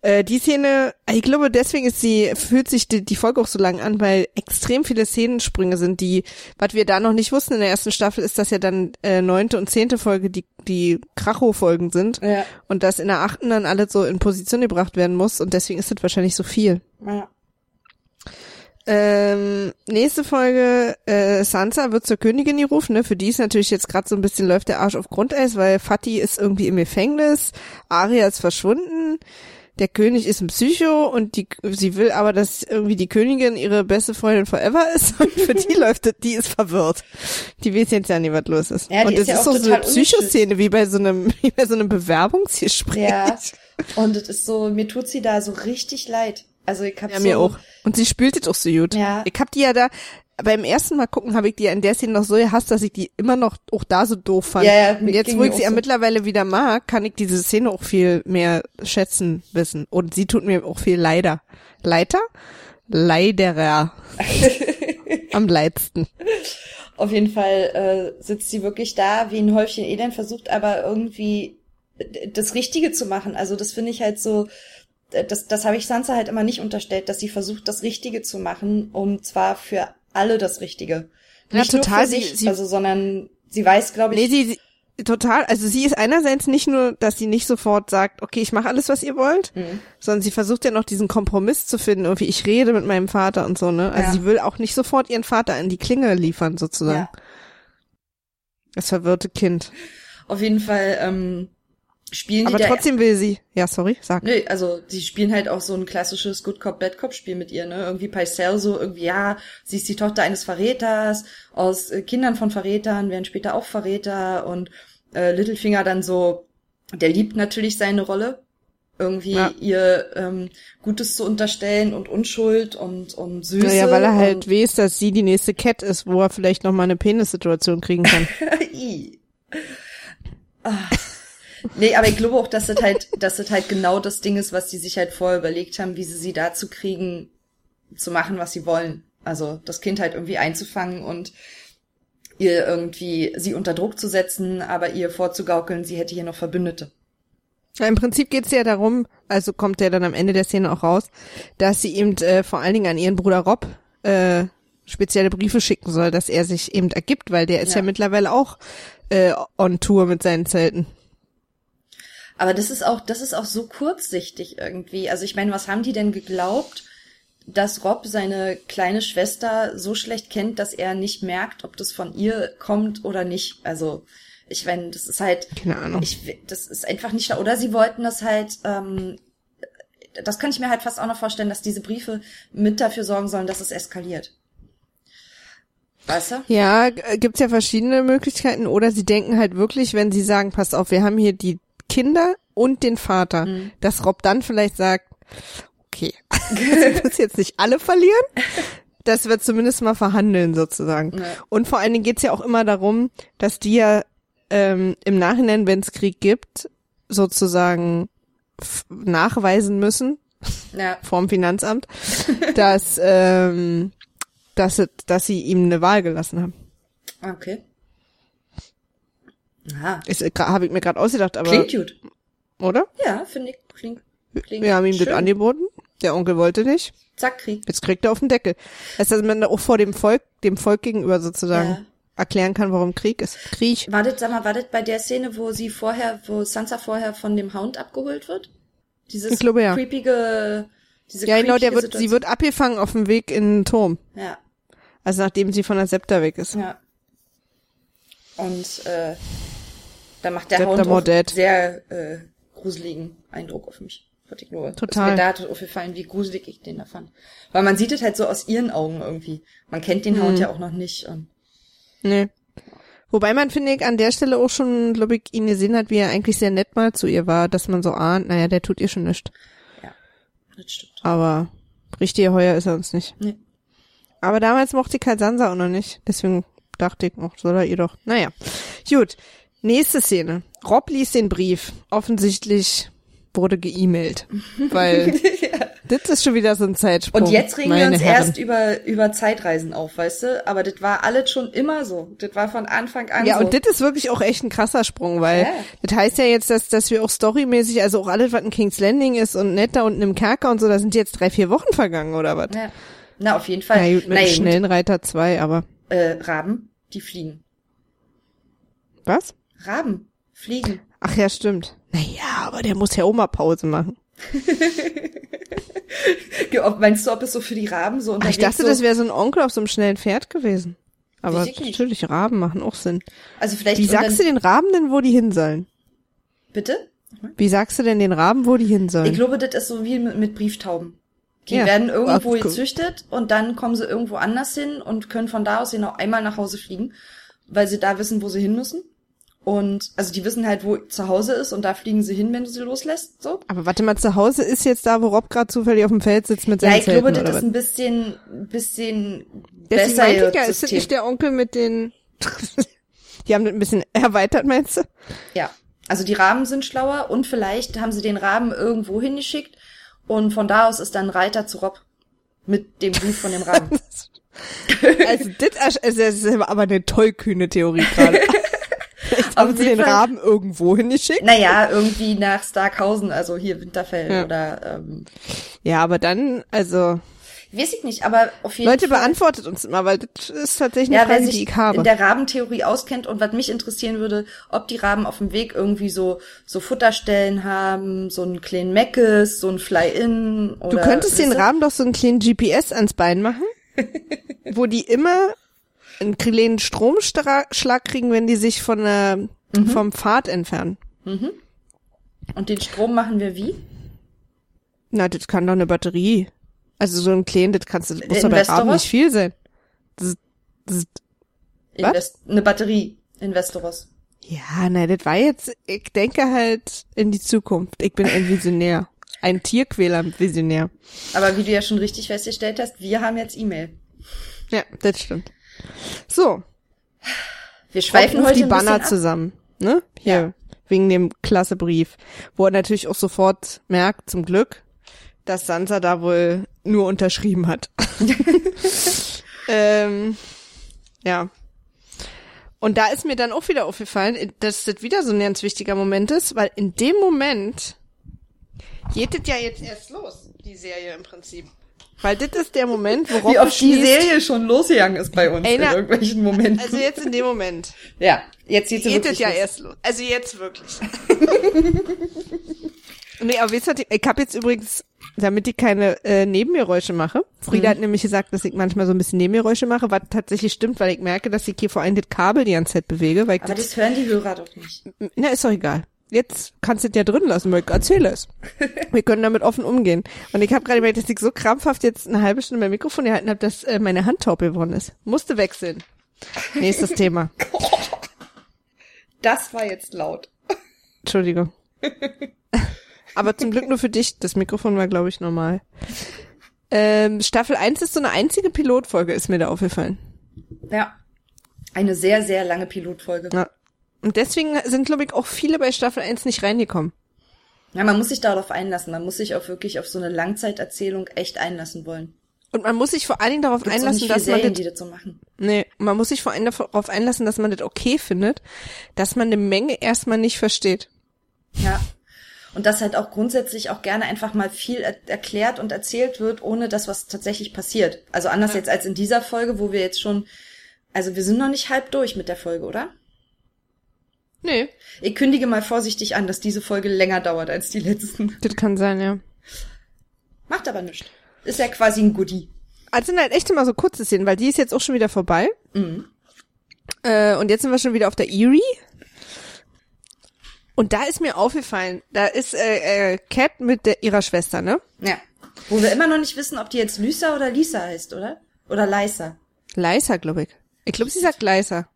Äh, die Szene, ich glaube, deswegen ist sie, fühlt sich die, die Folge auch so lang an, weil extrem viele Szenensprünge sind, die, was wir da noch nicht wussten in der ersten Staffel, ist, dass ja dann äh, neunte und zehnte Folge die, die Kracho-Folgen sind Ja. und dass in der achten dann alles so in Position gebracht werden muss und deswegen ist das wahrscheinlich so viel. Ja. Ähm, nächste Folge, äh, Sansa wird zur Königin gerufen, ne? Für die ist natürlich jetzt gerade so ein bisschen läuft der Arsch auf Grundeis, weil Fatih ist irgendwie im Gefängnis, Arya ist verschwunden, der König ist ein Psycho und die, sie will aber, dass irgendwie die Königin ihre beste Freundin forever ist <laughs> und für die <laughs> läuft das, die ist verwirrt. Die weiß jetzt ja nicht, was los ist. Ja, und ist es ja ist so so eine Psychoszene, wie bei so einem, <laughs> wie bei so einem Bewerbungsgespräch. Ja. Und es ist so, mir tut sie da so richtig leid. Also ich hab Ja, so, mir auch. Und sie spielt jetzt auch so gut. Ja. Ich hab die ja da, beim ersten Mal gucken, habe ich die ja in der Szene noch so gehasst, dass ich die immer noch auch da so doof fand. Ja, ja, Und jetzt, wo ich sie ja so. mittlerweile wieder mag, kann ich diese Szene auch viel mehr schätzen wissen. Und sie tut mir auch viel leider. Leiter? Leiderer. <laughs> Am leidsten. Auf jeden Fall äh, sitzt sie wirklich da wie ein Häufchen Elend, versucht aber irgendwie das Richtige zu machen. Also das finde ich halt so, das, das habe ich Sansa halt immer nicht unterstellt, dass sie versucht, das Richtige zu machen, um zwar für alle das Richtige. Ja, Nicht total, für sie- sich, sie- also, sondern sie weiß, glaube ich, Nee, sie, sie, total, also sie ist einerseits nicht nur, dass sie nicht sofort sagt, okay, ich mache alles, was ihr wollt, Mhm. sondern sie versucht ja noch diesen Kompromiss zu finden, irgendwie ich rede mit meinem Vater und so, ne? Also Ja. sie will auch nicht sofort ihren Vater in die Klinge liefern, sozusagen. ja. Das verwirrte Kind. Auf jeden Fall ähm, spielen Aber die da trotzdem will sie, ja, sorry, sag. Nö, also sie spielen halt auch so ein klassisches Good Cop, Bad Cop Spiel mit ihr, ne? Irgendwie Pycelle so, irgendwie, ja, sie ist die Tochter eines Verräters, aus äh, Kindern von Verrätern werden später auch Verräter und äh, Littlefinger dann so, der liebt natürlich seine Rolle, irgendwie Ja. ihr ähm, Gutes zu unterstellen und Unschuld und, und Süße. Naja, weil er halt weiß, dass sie die nächste Cat ist, wo er vielleicht noch mal eine Penissituation kriegen kann. <laughs> I. Ah. Nee, aber ich glaube auch, dass das halt, dass das halt genau das Ding ist, was die sich halt vorher überlegt haben, wie sie sie dazu kriegen, zu machen, was sie wollen. Also das Kind halt irgendwie einzufangen und ihr irgendwie sie unter Druck zu setzen, aber ihr vorzugaukeln, sie hätte hier noch Verbündete. Ja, Im Prinzip geht's ja darum, also kommt der dann am Ende der Szene auch raus, dass sie eben äh, vor allen Dingen an ihren Bruder Rob äh, spezielle Briefe schicken soll, dass er sich eben ergibt, weil der ist ja, Ja. mittlerweile auch äh, on Tour mit seinen Zelten. Aber das ist auch, das ist auch so kurzsichtig irgendwie. Also ich meine, was haben die denn geglaubt, dass Rob seine kleine Schwester so schlecht kennt, dass er nicht merkt, ob das von ihr kommt oder nicht? Also ich meine, das ist halt, Keine Ahnung. ich, das ist einfach nicht da. Oder sie wollten das halt, ähm, das könnte ich mir halt fast auch noch vorstellen, dass diese Briefe mit dafür sorgen sollen, dass es eskaliert. Weißt du? Ja, gibt's ja verschiedene Möglichkeiten. Oder sie denken halt wirklich, wenn sie sagen, pass auf, wir haben hier die Kinder und den Vater, Mhm. dass Rob dann vielleicht sagt, okay, <laughs> sie muss jetzt nicht alle verlieren. Das wird zumindest mal verhandeln sozusagen. Ja. Und vor allen Dingen geht's ja auch immer darum, dass die ja ähm, im Nachhinein, wenn es Krieg gibt, sozusagen nachweisen müssen, Ja. <laughs> vom Finanzamt, dass, ähm, dass, dass sie ihm eine Wahl gelassen haben. Okay. Aha. Ist, habe ich mir gerade ausgedacht, aber, Klingt gut. oder? Ja, finde ich. Klingt, klingt Wir haben ihm schön. das angeboten. Der Onkel wollte nicht. Zack, Krieg. Jetzt kriegt er auf den Deckel. Das heißt, dass man auch vor dem Volk, dem Volk gegenüber sozusagen Ja. erklären kann, warum Krieg ist. Krieg. War das, sag mal, war das bei der Szene, wo sie vorher, wo Sansa vorher von dem Hound abgeholt wird? Dieses Ich glaube, ja. creepige, diese Ja, genau, der wird, sie wird abgefangen auf dem Weg in den Turm. Ja, Also nachdem sie von der Septa weg ist. ja. Und, äh, da macht der Hound auch Mordet. sehr, äh, gruseligen Eindruck auf mich. Wollte ich nur, Total. Mir da hat aufgefallen, wie gruselig ich den da fand. Weil man sieht es halt so aus ihren Augen irgendwie. Man kennt den Mhm. Hound ja auch noch nicht und, Nee. Wobei man, finde ich, an der Stelle auch schon, glaube ich, ihn gesehen hat, wie er eigentlich sehr nett mal zu ihr war, dass man so ahnt, naja, der tut ihr schon nichts. ja, das stimmt. Aber richtig heuer ist er uns nicht. Nee. Aber damals mochte ich halt Sansa auch noch nicht. Deswegen dachte ich, ach, soll er ihr doch. Naja. Gut. Nächste Szene. Rob liest den Brief. Offensichtlich wurde geemailt. <laughs> Weil das ist schon wieder so ein Zeitsprung. Und jetzt regen wir uns Herren. erst über, über Zeitreisen auf, weißt du? Aber das war alles schon immer so. Das war von Anfang an Ja, so. und das ist wirklich auch echt ein krasser Sprung, weil Ja. das heißt ja jetzt, dass, dass wir auch storymäßig, also auch alles, was in King's Landing ist und nett da unten im Kerker und so, da sind jetzt drei, vier Wochen vergangen, oder was? ja. Na, auf jeden Fall. Na gut, mit Na schnellen Reiter 2, aber Äh, Raben, die fliegen. was? Raben, fliegen. Ach ja, stimmt. Naja, aber der muss ja mal Pause machen. <laughs> Ob- Meinst du, ob es so für die Raben so Ach, unterwegs ich dachte, so, das wäre so ein Onkel auf so einem schnellen Pferd gewesen. Aber ich natürlich, Raben machen auch Sinn. Also vielleicht Wie sagst du den Raben denn, wo die hin sollen? Bitte? Wie sagst du denn den Raben, wo die hin Ich sollen? glaube, das ist so wie mit, Brieftauben. Die Ja. werden irgendwo gu- gezüchtet und dann kommen sie irgendwo anders hin und können von da aus genau einmal nach Hause fliegen, weil sie da wissen, wo sie hin müssen. Und also die wissen halt, wo zu Hause ist und da fliegen sie hin, wenn du sie loslässt. So. Aber warte mal, zu Hause ist jetzt da, wo Rob gerade zufällig auf dem Feld sitzt mit Ja, seinen ich glaube, Zelten, das oder ist ein bisschen, bisschen Deswegen besser. meinte ich ja, das ist das nicht der Onkel mit den... <laughs> die haben das ein bisschen erweitert, meinst du? Ja. Also die Raben sind schlauer und vielleicht haben sie den Raben irgendwo hingeschickt und von da aus ist dann ein Reiter zu Rob mit dem Brief von dem <laughs> Raben. Also das, also das ist aber eine tollkühne Theorie gerade. <laughs> Vielleicht haben Auf sie den Fall. Raben irgendwo hingeschickt. naja, irgendwie nach Starkhausen, also hier Winterfell Ja. oder ähm, Ja, aber dann, also weiß ich nicht, aber auf jeden Leute Fall. beantwortet uns immer, weil das ist tatsächlich eine Ja, Frage, die ich habe. in der Rabentheorie auskennt und was mich interessieren würde, ob die Raben auf dem Weg irgendwie so so Futterstellen haben, so einen kleinen Meckes, so ein Fly-In oder Du könntest den? Raben doch so einen kleinen GPS ans Bein machen, <laughs> wo die immer einen kleinen Stromschlag kriegen, wenn die sich von der, Mhm. vom Pfad entfernen. und den Strom machen wir wie? Na, das kann doch eine Batterie. Also so ein kleinen, das kannst du, das muss doch bei Investoros? Raben nicht viel sein. Das, das, Was? Eine Batterie in Westeros. ja, nein, das war jetzt, ich denke halt in die Zukunft. Ich bin ein Visionär. Ein Tierquäler-Visionär. Aber wie du ja schon richtig festgestellt hast, wir haben jetzt E-Mail. Ja, das stimmt. So, Wir schweifen ruft heute die Banner zusammen, ne? Hier, Ja. wegen dem klasse Brief, wo er natürlich auch sofort merkt, zum Glück, dass Sansa da wohl nur unterschrieben hat. <laughs> <laughs> ähm, ja. Und da ist mir dann auch wieder aufgefallen, dass das wieder so ein ganz wichtiger Moment ist, weil in dem Moment geht es ja jetzt erst los, die Serie im Prinzip. Weil das ist der Moment, wo Wie oft die Serie schon losgegangen ist bei uns Ey, in na, irgendwelchen Momenten. Also jetzt in dem Moment. ja, jetzt geht's Geht es ja los. erst los. Also jetzt wirklich. <laughs> nee, aber wisst ihr, ich habe jetzt übrigens, damit ich keine äh, Nebengeräusche mache, Frieda Mhm. hat nämlich gesagt, dass ich manchmal so ein bisschen Nebengeräusche mache, was tatsächlich stimmt, weil ich merke, dass ich hier vor allem das Kabel die ganze Zeit bewege, weil Aber das, das hören die Hörer doch nicht. na, ist doch egal. Jetzt kannst du es ja drin lassen, weil ich erzähle es. <laughs> Wir können damit offen umgehen. Und ich habe gerade gemerkt, dass ich so krampfhaft jetzt eine halbe Stunde mein Mikrofon gehalten habe, dass äh, meine Hand taub geworden ist. Musste wechseln. Nächstes <laughs> Thema. Das war jetzt laut. Entschuldigung. <laughs> Aber zum Glück nur für dich. Das Mikrofon war, glaube ich, normal. Ähm, Staffel 1 ist so eine einzige Pilotfolge, ist mir da aufgefallen. Ja. Eine sehr, sehr lange Pilotfolge. Ja. Und deswegen sind, glaube ich, auch viele bei Staffel 1 nicht reingekommen. Ja, man muss sich darauf einlassen. Man muss sich auch wirklich auf so eine Langzeiterzählung echt einlassen wollen. Und man muss sich vor allen Dingen darauf Gibt's einlassen, dass man Serien, das, die das so machen. nee, man muss sich vor allem darauf einlassen, dass man das okay findet, dass man eine Menge erstmal nicht versteht. Ja. Und dass halt auch grundsätzlich auch gerne einfach mal viel er erklärt und erzählt wird, ohne dass was tatsächlich passiert. Also anders jetzt als in dieser Folge, wo wir jetzt schon, also wir sind noch nicht halb durch mit der Folge, oder? Nee. Ich kündige mal vorsichtig an, dass diese Folge länger dauert als die letzten. Das kann sein, ja. Macht aber nichts. Ist ja quasi ein Goodie. Also sind halt echt immer so kurze Szenen, weil die ist jetzt auch schon wieder vorbei. Mhm. Äh, und jetzt sind wir schon wieder auf der Erie. Und da ist mir aufgefallen, da ist äh, äh, Cat mit der, ihrer Schwester, ne? Ja. Wo wir immer noch nicht wissen, ob die jetzt Lysa oder Lisa heißt, oder? Oder Lysa. Leisa, glaube ich. Ich glaube, sie sagt Leisa.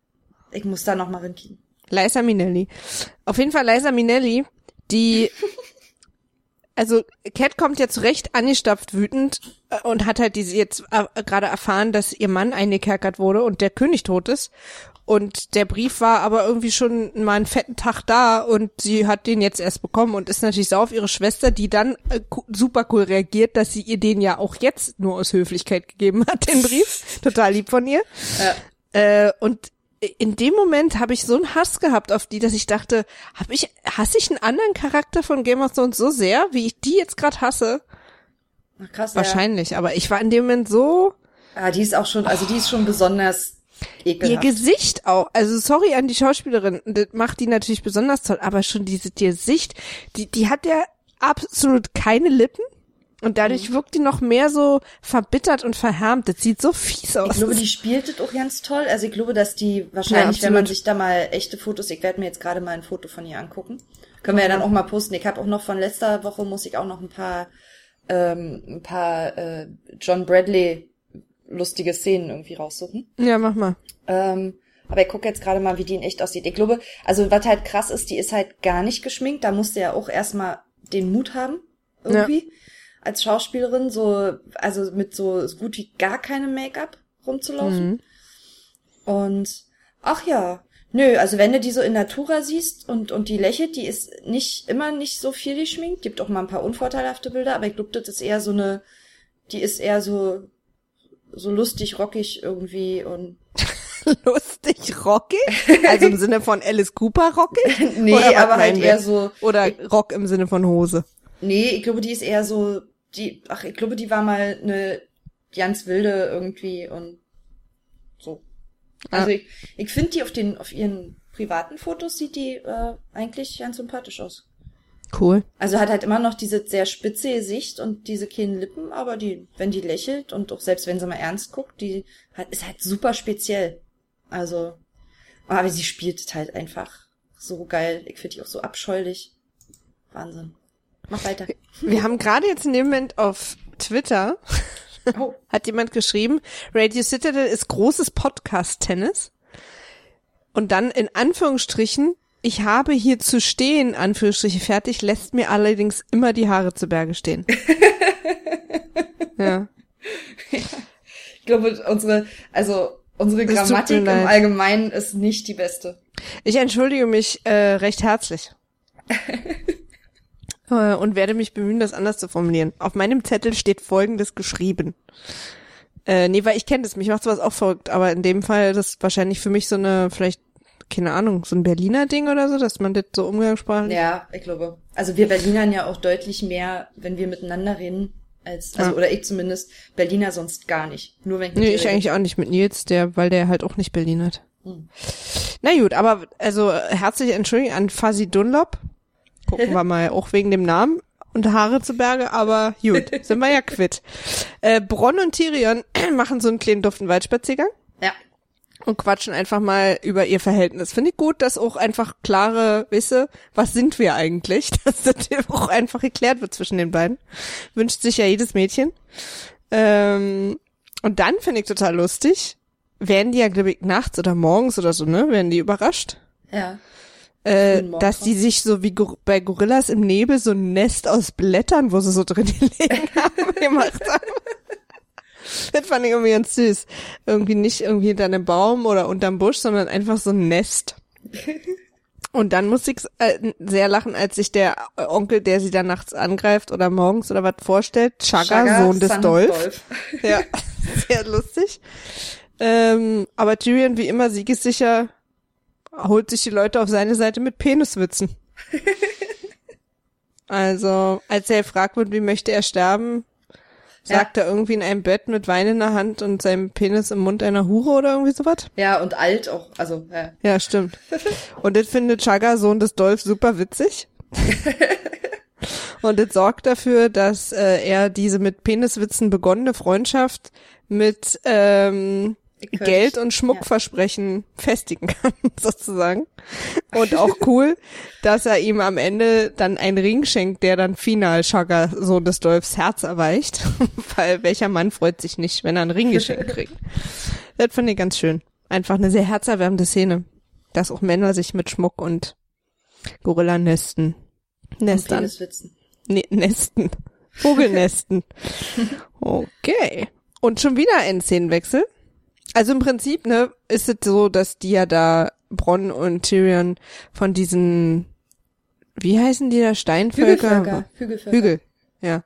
Ich muss da noch mal rinkicken. Liza Minnelli. Auf jeden Fall Liza Minnelli, die, <laughs> also Cat kommt ja zurecht angestapft wütend äh, und hat halt diese jetzt äh, gerade erfahren, dass ihr Mann eingekerkert wurde und der König tot ist. Und der Brief war aber irgendwie schon mal einen fetten Tag da und sie hat den jetzt erst bekommen und ist natürlich sauer auf ihre Schwester, die dann äh, super cool reagiert, dass sie ihr den ja auch jetzt nur aus Höflichkeit gegeben hat, den Brief. <laughs> Total lieb von ihr. Ja. Äh, und in dem Moment habe ich so einen Hass gehabt auf die, dass ich dachte, habe ich hasse ich einen anderen Charakter von Game of Thrones so sehr, wie ich die jetzt gerade hasse? Ach, krass, Wahrscheinlich, aber ich war in dem Moment so Ja. Ah, die ist auch schon, also die ist schon besonders ihr ekelhaft. Gesicht auch. Also sorry an die Schauspielerin, das macht die natürlich besonders toll, aber schon diese Gesicht, die die hat ja absolut keine Lippen. Und dadurch Mhm. wirkt die noch mehr so verbittert und verhärmt. Das sieht so fies aus. Ich glaube, die spielt das auch ganz toll. Also ich glaube, dass die wahrscheinlich, Ja, wenn man sich da mal echte Fotos, ich werde mir jetzt gerade mal ein Foto von ihr angucken. Können wir ja dann auch mal posten. Ich habe auch noch von letzter Woche muss ich auch noch ein paar ähm, ein paar äh, John Bradley lustige Szenen irgendwie raussuchen. ja, mach mal. Ähm, aber ich gucke jetzt gerade mal, wie die in echt aussieht. Ich glaube, also was halt krass ist, die ist halt gar nicht geschminkt. Da musste ja auch erstmal den Mut haben, irgendwie, als Schauspielerin, so, also mit so, so gut wie gar keinem Make-up rumzulaufen. Mhm. Und, ach ja, nö, also wenn du die so in Natura siehst und, und die lächelt, die ist nicht, immer nicht so viel geschminkt. Gibt auch mal ein paar unvorteilhafte Bilder, aber ich glaube, das ist eher so eine, die ist eher so, so lustig, rockig irgendwie und <laughs> lustig rockig? Also im Sinne von Alice Cooper rockig? <laughs> Nee, aber halt eher so. Oder Rock im Sinne von Hose. Nee, ich glaube, die ist eher so. Die, ach, ich glaube, die war mal eine ganz wilde irgendwie und so. Also ich, ich finde die auf den, auf ihren privaten Fotos sieht die äh, eigentlich ganz sympathisch aus. Cool. Also hat halt immer noch diese sehr spitze Gesicht und diese kleinen Lippen, aber die, wenn die lächelt und auch selbst wenn sie mal ernst guckt, die hat, ist halt super speziell. Also, aber sie spielt halt einfach so geil. Ich finde die auch so abscheulich. Wahnsinn. Mach weiter. Wir haben gerade jetzt in dem Moment auf Twitter Oh. <laughs> hat jemand geschrieben, Radio Citadel ist großes Podcast-Tennis. Und dann in Anführungsstrichen, ich habe hier zu stehen, Anführungsstriche fertig, lässt mir allerdings immer die Haare zu Berge stehen. <laughs> ja. Ich glaube, unsere, also unsere Grammatik im. Allgemeinen ist nicht die beste. Ich entschuldige mich äh, recht herzlich. <laughs> Äh, und werde mich bemühen, das anders zu formulieren. Auf meinem Zettel steht folgendes geschrieben. Äh, nee, weil ich kenne das, mich macht sowas auch verrückt, aber in dem Fall das ist wahrscheinlich für mich so eine, vielleicht, keine Ahnung, so ein Berliner Ding oder so, dass man das so umgangssprachlich. Ja, ich glaube. Also wir Berlinern ja auch deutlich mehr, wenn wir miteinander reden, als, also, Ja. oder ich zumindest, Berliner sonst gar nicht. Nur wenn ich Nee, ich rede. eigentlich auch nicht mit Nils, der, weil der halt auch nicht Berlin hat. Hm. Na gut, aber also herzliche Entschuldigung an Fuzzy Dunlop. Gucken wir mal, auch wegen dem Namen und Haare zu Berge, aber gut, <laughs> sind wir ja quitt. Äh, Bronn und Tyrion <clears throat> machen so einen kleinen duften Waldspaziergang. Ja. und quatschen einfach mal über ihr Verhältnis. Finde ich gut, dass auch einfach klare Wisse, was sind wir eigentlich, <laughs> dass das auch einfach geklärt wird zwischen den beiden. Wünscht sich ja jedes Mädchen. Ähm, und dann finde ich total lustig, werden die ja, glaube ich, nachts oder morgens oder so, ne, werden die überrascht. Ja. Äh, dass die sich so wie Gor bei Gorillas im Nebel so ein Nest aus Blättern, wo sie so drin <laughs> gelegen haben, gemacht haben. Das fand ich irgendwie ganz süß. Irgendwie nicht irgendwie hinter einem Baum oder unterm Busch, sondern einfach so ein Nest. <laughs> Und dann musste ich äh, sehr lachen, als sich der Onkel, der sie dann nachts angreift oder morgens oder was vorstellt, Chaga, Sohn des. Dolph. Ja, <laughs> sehr lustig. Ähm, aber Tyrion, wie immer siegessicher, holt sich die Leute auf seine Seite mit Peniswitzen. <laughs> also, als er gefragt wird, wie möchte er sterben, sagt er irgendwie in einem Bett mit Wein in der Hand und seinem Penis im Mund einer Hure oder irgendwie sowas. Ja, und alt auch, also, ja. Ja, stimmt. Und das findet Chaga, Sohn des Dolph, super witzig. <laughs> Und das sorgt dafür, dass äh, er diese mit Peniswitzen begonnene Freundschaft mit ähm, Geld und Schmuckversprechen festigen kann, <laughs> sozusagen. Und auch <laughs> cool, dass er ihm am Ende dann einen Ring schenkt, der dann final Chaga, Sohn des Dolphs, Herz erweicht. <laughs> Weil welcher Mann freut sich nicht, wenn er einen Ring geschenkt kriegt. Das finde ich ganz schön. Einfach eine sehr herzerwärmende Szene. Dass auch Männer sich mit Schmuck und Gorilla nesten. Nestern. Nee, Nesten. Vogelnesten. Okay. Und schon wieder ein Szenenwechsel. Also im Prinzip, ne, ist es so, dass die ja da, Bronn und Tyrion, von diesen, wie heißen die da, Steinvölker? Hügelvölker. Hügel, ja.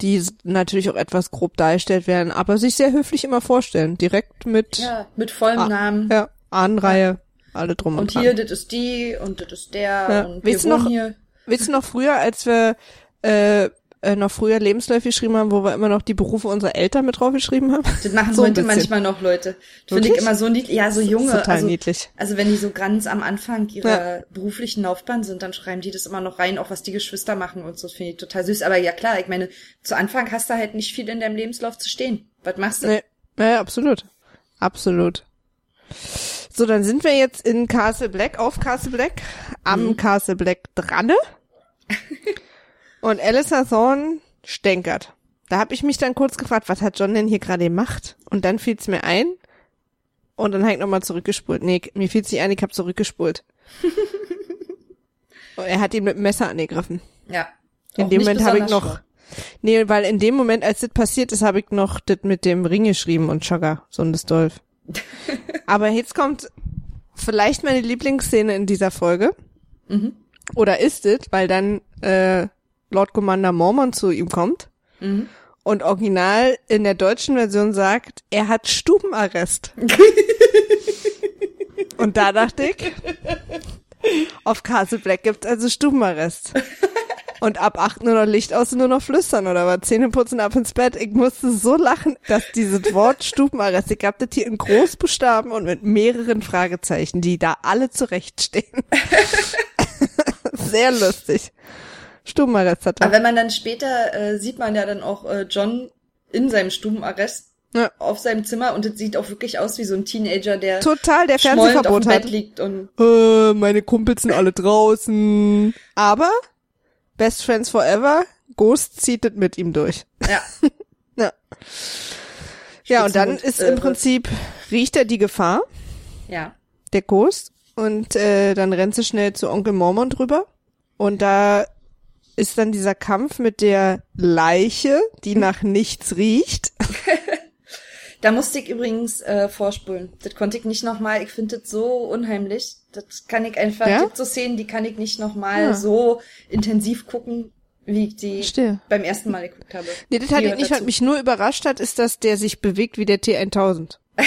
Die natürlich auch etwas grob dargestellt werden, aber sich sehr höflich immer vorstellen. Direkt mit, ja, Ja, mit vollem Ah, Namen. Ahnenreihe, alle drum und, Und hier, das ist die und das ist der Ja. und wir Weißt du noch- hier. Weißt du noch früher, als wir äh, äh, noch früher Lebensläufe geschrieben haben, wo wir immer noch die Berufe unserer Eltern mit draufgeschrieben haben? Das machen <laughs> So heute manchmal noch Leute. Finde ich immer so niedlich. Ja, so junge. Total also, niedlich. Also wenn die so ganz am Anfang ihrer beruflichen Laufbahn sind, dann schreiben die das immer noch rein, auch was die Geschwister machen und so. Finde ich total süß. Aber ja klar, ich meine, zu Anfang hast du halt nicht viel in deinem Lebenslauf zu stehen. Was machst du? Nee, ja, absolut. Absolut. So, dann sind wir jetzt in Castle Black, auf Castle Black, am Mhm. Castle Black dran. <laughs> Und Alistair Thorne stänkert. Da habe ich mich dann kurz gefragt, was hat John denn hier gerade gemacht? Und dann fiel es mir ein. Und dann habe ich nochmal zurückgespult. Nee, mir fiel es nicht ein, ich habe zurückgespult. <laughs> Und er hat ihn mit dem Messer angegriffen. Ja. In dem Moment habe ich noch, nee, weil in dem Moment, als das passiert ist, habe ich noch das mit dem Ring geschrieben und Chaga, Sohn des Dolph. <laughs> Aber jetzt kommt vielleicht meine Lieblingsszene in dieser Folge. Mhm. Oder ist es, weil dann äh, Lord Commander Mormon zu ihm kommt Mhm. und original in der deutschen Version sagt, er hat Stubenarrest. <laughs> und da dachte ich, auf Castle Black gibt's also Stubenarrest. Und ab acht nur noch Licht aus und nur noch flüstern oder was? Zähne putzen ab ins Bett. Ich musste so lachen, dass dieses Wort Stubenarrest, ich hab das hier in Großbuchstaben und mit mehreren Fragezeichen, die da alle zurechtstehen. <laughs> Sehr lustig. Stubenarrest hat er. Aber wenn man dann später, äh, sieht man ja dann auch äh, John in seinem Stubenarrest Ja. auf seinem Zimmer und es sieht auch wirklich aus wie so ein Teenager, der Total, der schmollend auf dem Fernsehverbot hat. Bett liegt und äh, meine Kumpels sind alle draußen. Aber Best Friends Forever, Ghost zieht das mit ihm durch. ja. <laughs> Ja. Ja, und dann ist äh, im Prinzip, riecht er die Gefahr, Ja. der Ghost, und äh, dann rennt sie schnell zu Onkel Mormon drüber. Und da ist dann dieser Kampf mit der Leiche, die nach <laughs> nichts riecht. Da musste ich übrigens äh, vorspulen. Das konnte ich nicht nochmal. Ich finde das so unheimlich. Das kann ich einfach, Ja? so Szenen, die kann ich nicht nochmal Ja. so intensiv gucken, wie ich die Verstehe. beim ersten Mal geguckt habe. Nee, das hat gehört nicht, was mich nur überrascht hat, ist, dass der sich bewegt wie der T1000. <laughs>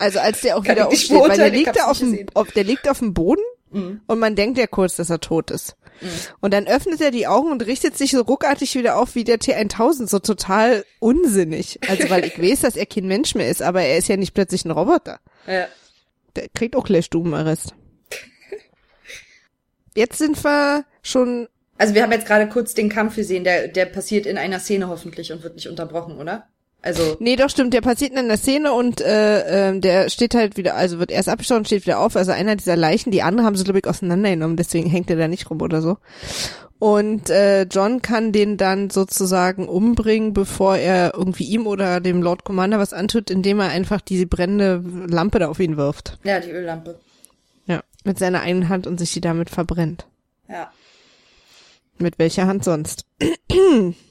Also als der auch Kann wieder ich aufsteht, weil der ich liegt da auf dem, auf, der liegt auf dem Boden Mhm. und man denkt ja kurz, dass er tot ist. Und dann öffnet er die Augen und richtet sich so ruckartig wieder auf wie der T1000, so total unsinnig. Also weil ich weiß, dass er kein Mensch mehr ist, aber er ist ja nicht plötzlich ein Roboter. Ja. Der kriegt auch gleich Stubenarrest. Jetzt sind wir schon, Also wir haben jetzt gerade kurz den Kampf gesehen, der, der passiert in einer Szene hoffentlich und wird nicht unterbrochen, oder? Also, Nee, doch stimmt, der passiert in der Szene und äh, ähm, der steht halt wieder, also wird erst abgestochen, steht wieder auf, also einer dieser Leichen, die andere haben sie glaube ich auseinandergenommen, deswegen hängt er da nicht rum oder so. Und äh, John kann den dann sozusagen umbringen, bevor er irgendwie ihm oder dem Lord Commander was antut, indem er einfach diese brennende Lampe da auf ihn wirft. ja, die Öllampe. Ja, mit seiner einen Hand und sich die damit verbrennt. Ja. Mit welcher Hand sonst? <clears throat>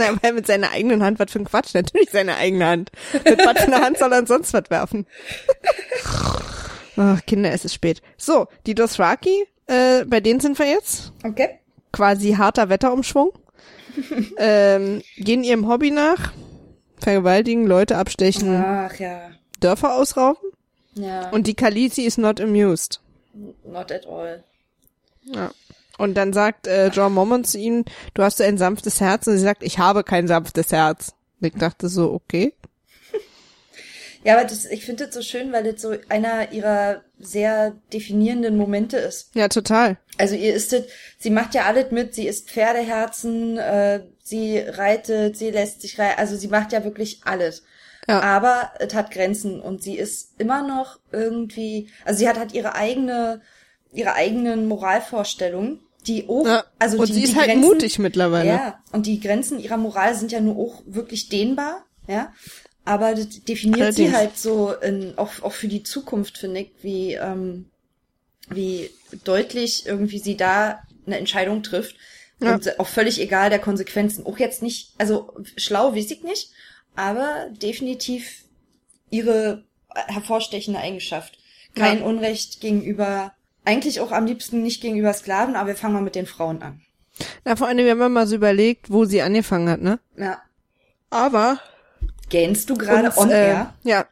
Na, weil mit seiner eigenen Hand, was für ein Quatsch, natürlich seine eigene Hand. Mit was für einer Hand soll er sonst was werfen? Ach, Kinder, es ist spät. So, die Dothraki, äh, bei denen sind wir jetzt. Okay. Quasi harter Wetterumschwung. <laughs> ähm, gehen ihrem Hobby nach. Vergewaltigen, Leute abstechen, Ach ja. Dörfer ausrauben. Ja. Und die Khaleesi is not amused. not at all. Ja. Und dann sagt äh, John Mormon zu ihnen, du hast ein sanftes Herz. Und sie sagt, ich habe kein sanftes Herz. Und ich dachte so, okay. <laughs> Ja, aber das, ich finde das so schön, weil das so einer ihrer sehr definierenden Momente ist. Ja, total. Also ihr ist das, sie macht ja alles mit, sie isst Pferdeherzen, äh, sie reitet, sie lässt sich reiten, also sie macht ja wirklich alles. Ja. Aber es hat Grenzen und sie ist immer noch irgendwie, also sie hat halt ihre eigene, ihre eigenen Moralvorstellungen, die auch, Ja. also und die, sie ist die halt Grenzen, mutig mittlerweile. Ja, und die Grenzen ihrer Moral sind ja nur auch wirklich dehnbar, ja. Aber das definiert Allerdings. sie halt so in, auch, auch für die Zukunft, finde ich, wie, ähm, wie deutlich irgendwie sie da eine Entscheidung trifft. Ja. Und auch völlig egal der Konsequenzen. Auch jetzt nicht, also schlau weiß ich nicht, aber definitiv ihre hervorstechende Eigenschaft. Kein Ja. Unrecht gegenüber, eigentlich auch am liebsten nicht gegenüber Sklaven, aber wir fangen mal mit den Frauen an. Na, vor allem, wir haben mal so überlegt, wo sie angefangen hat, ne? Ja. Aber Gähnst du gerade on äh, air? Ja,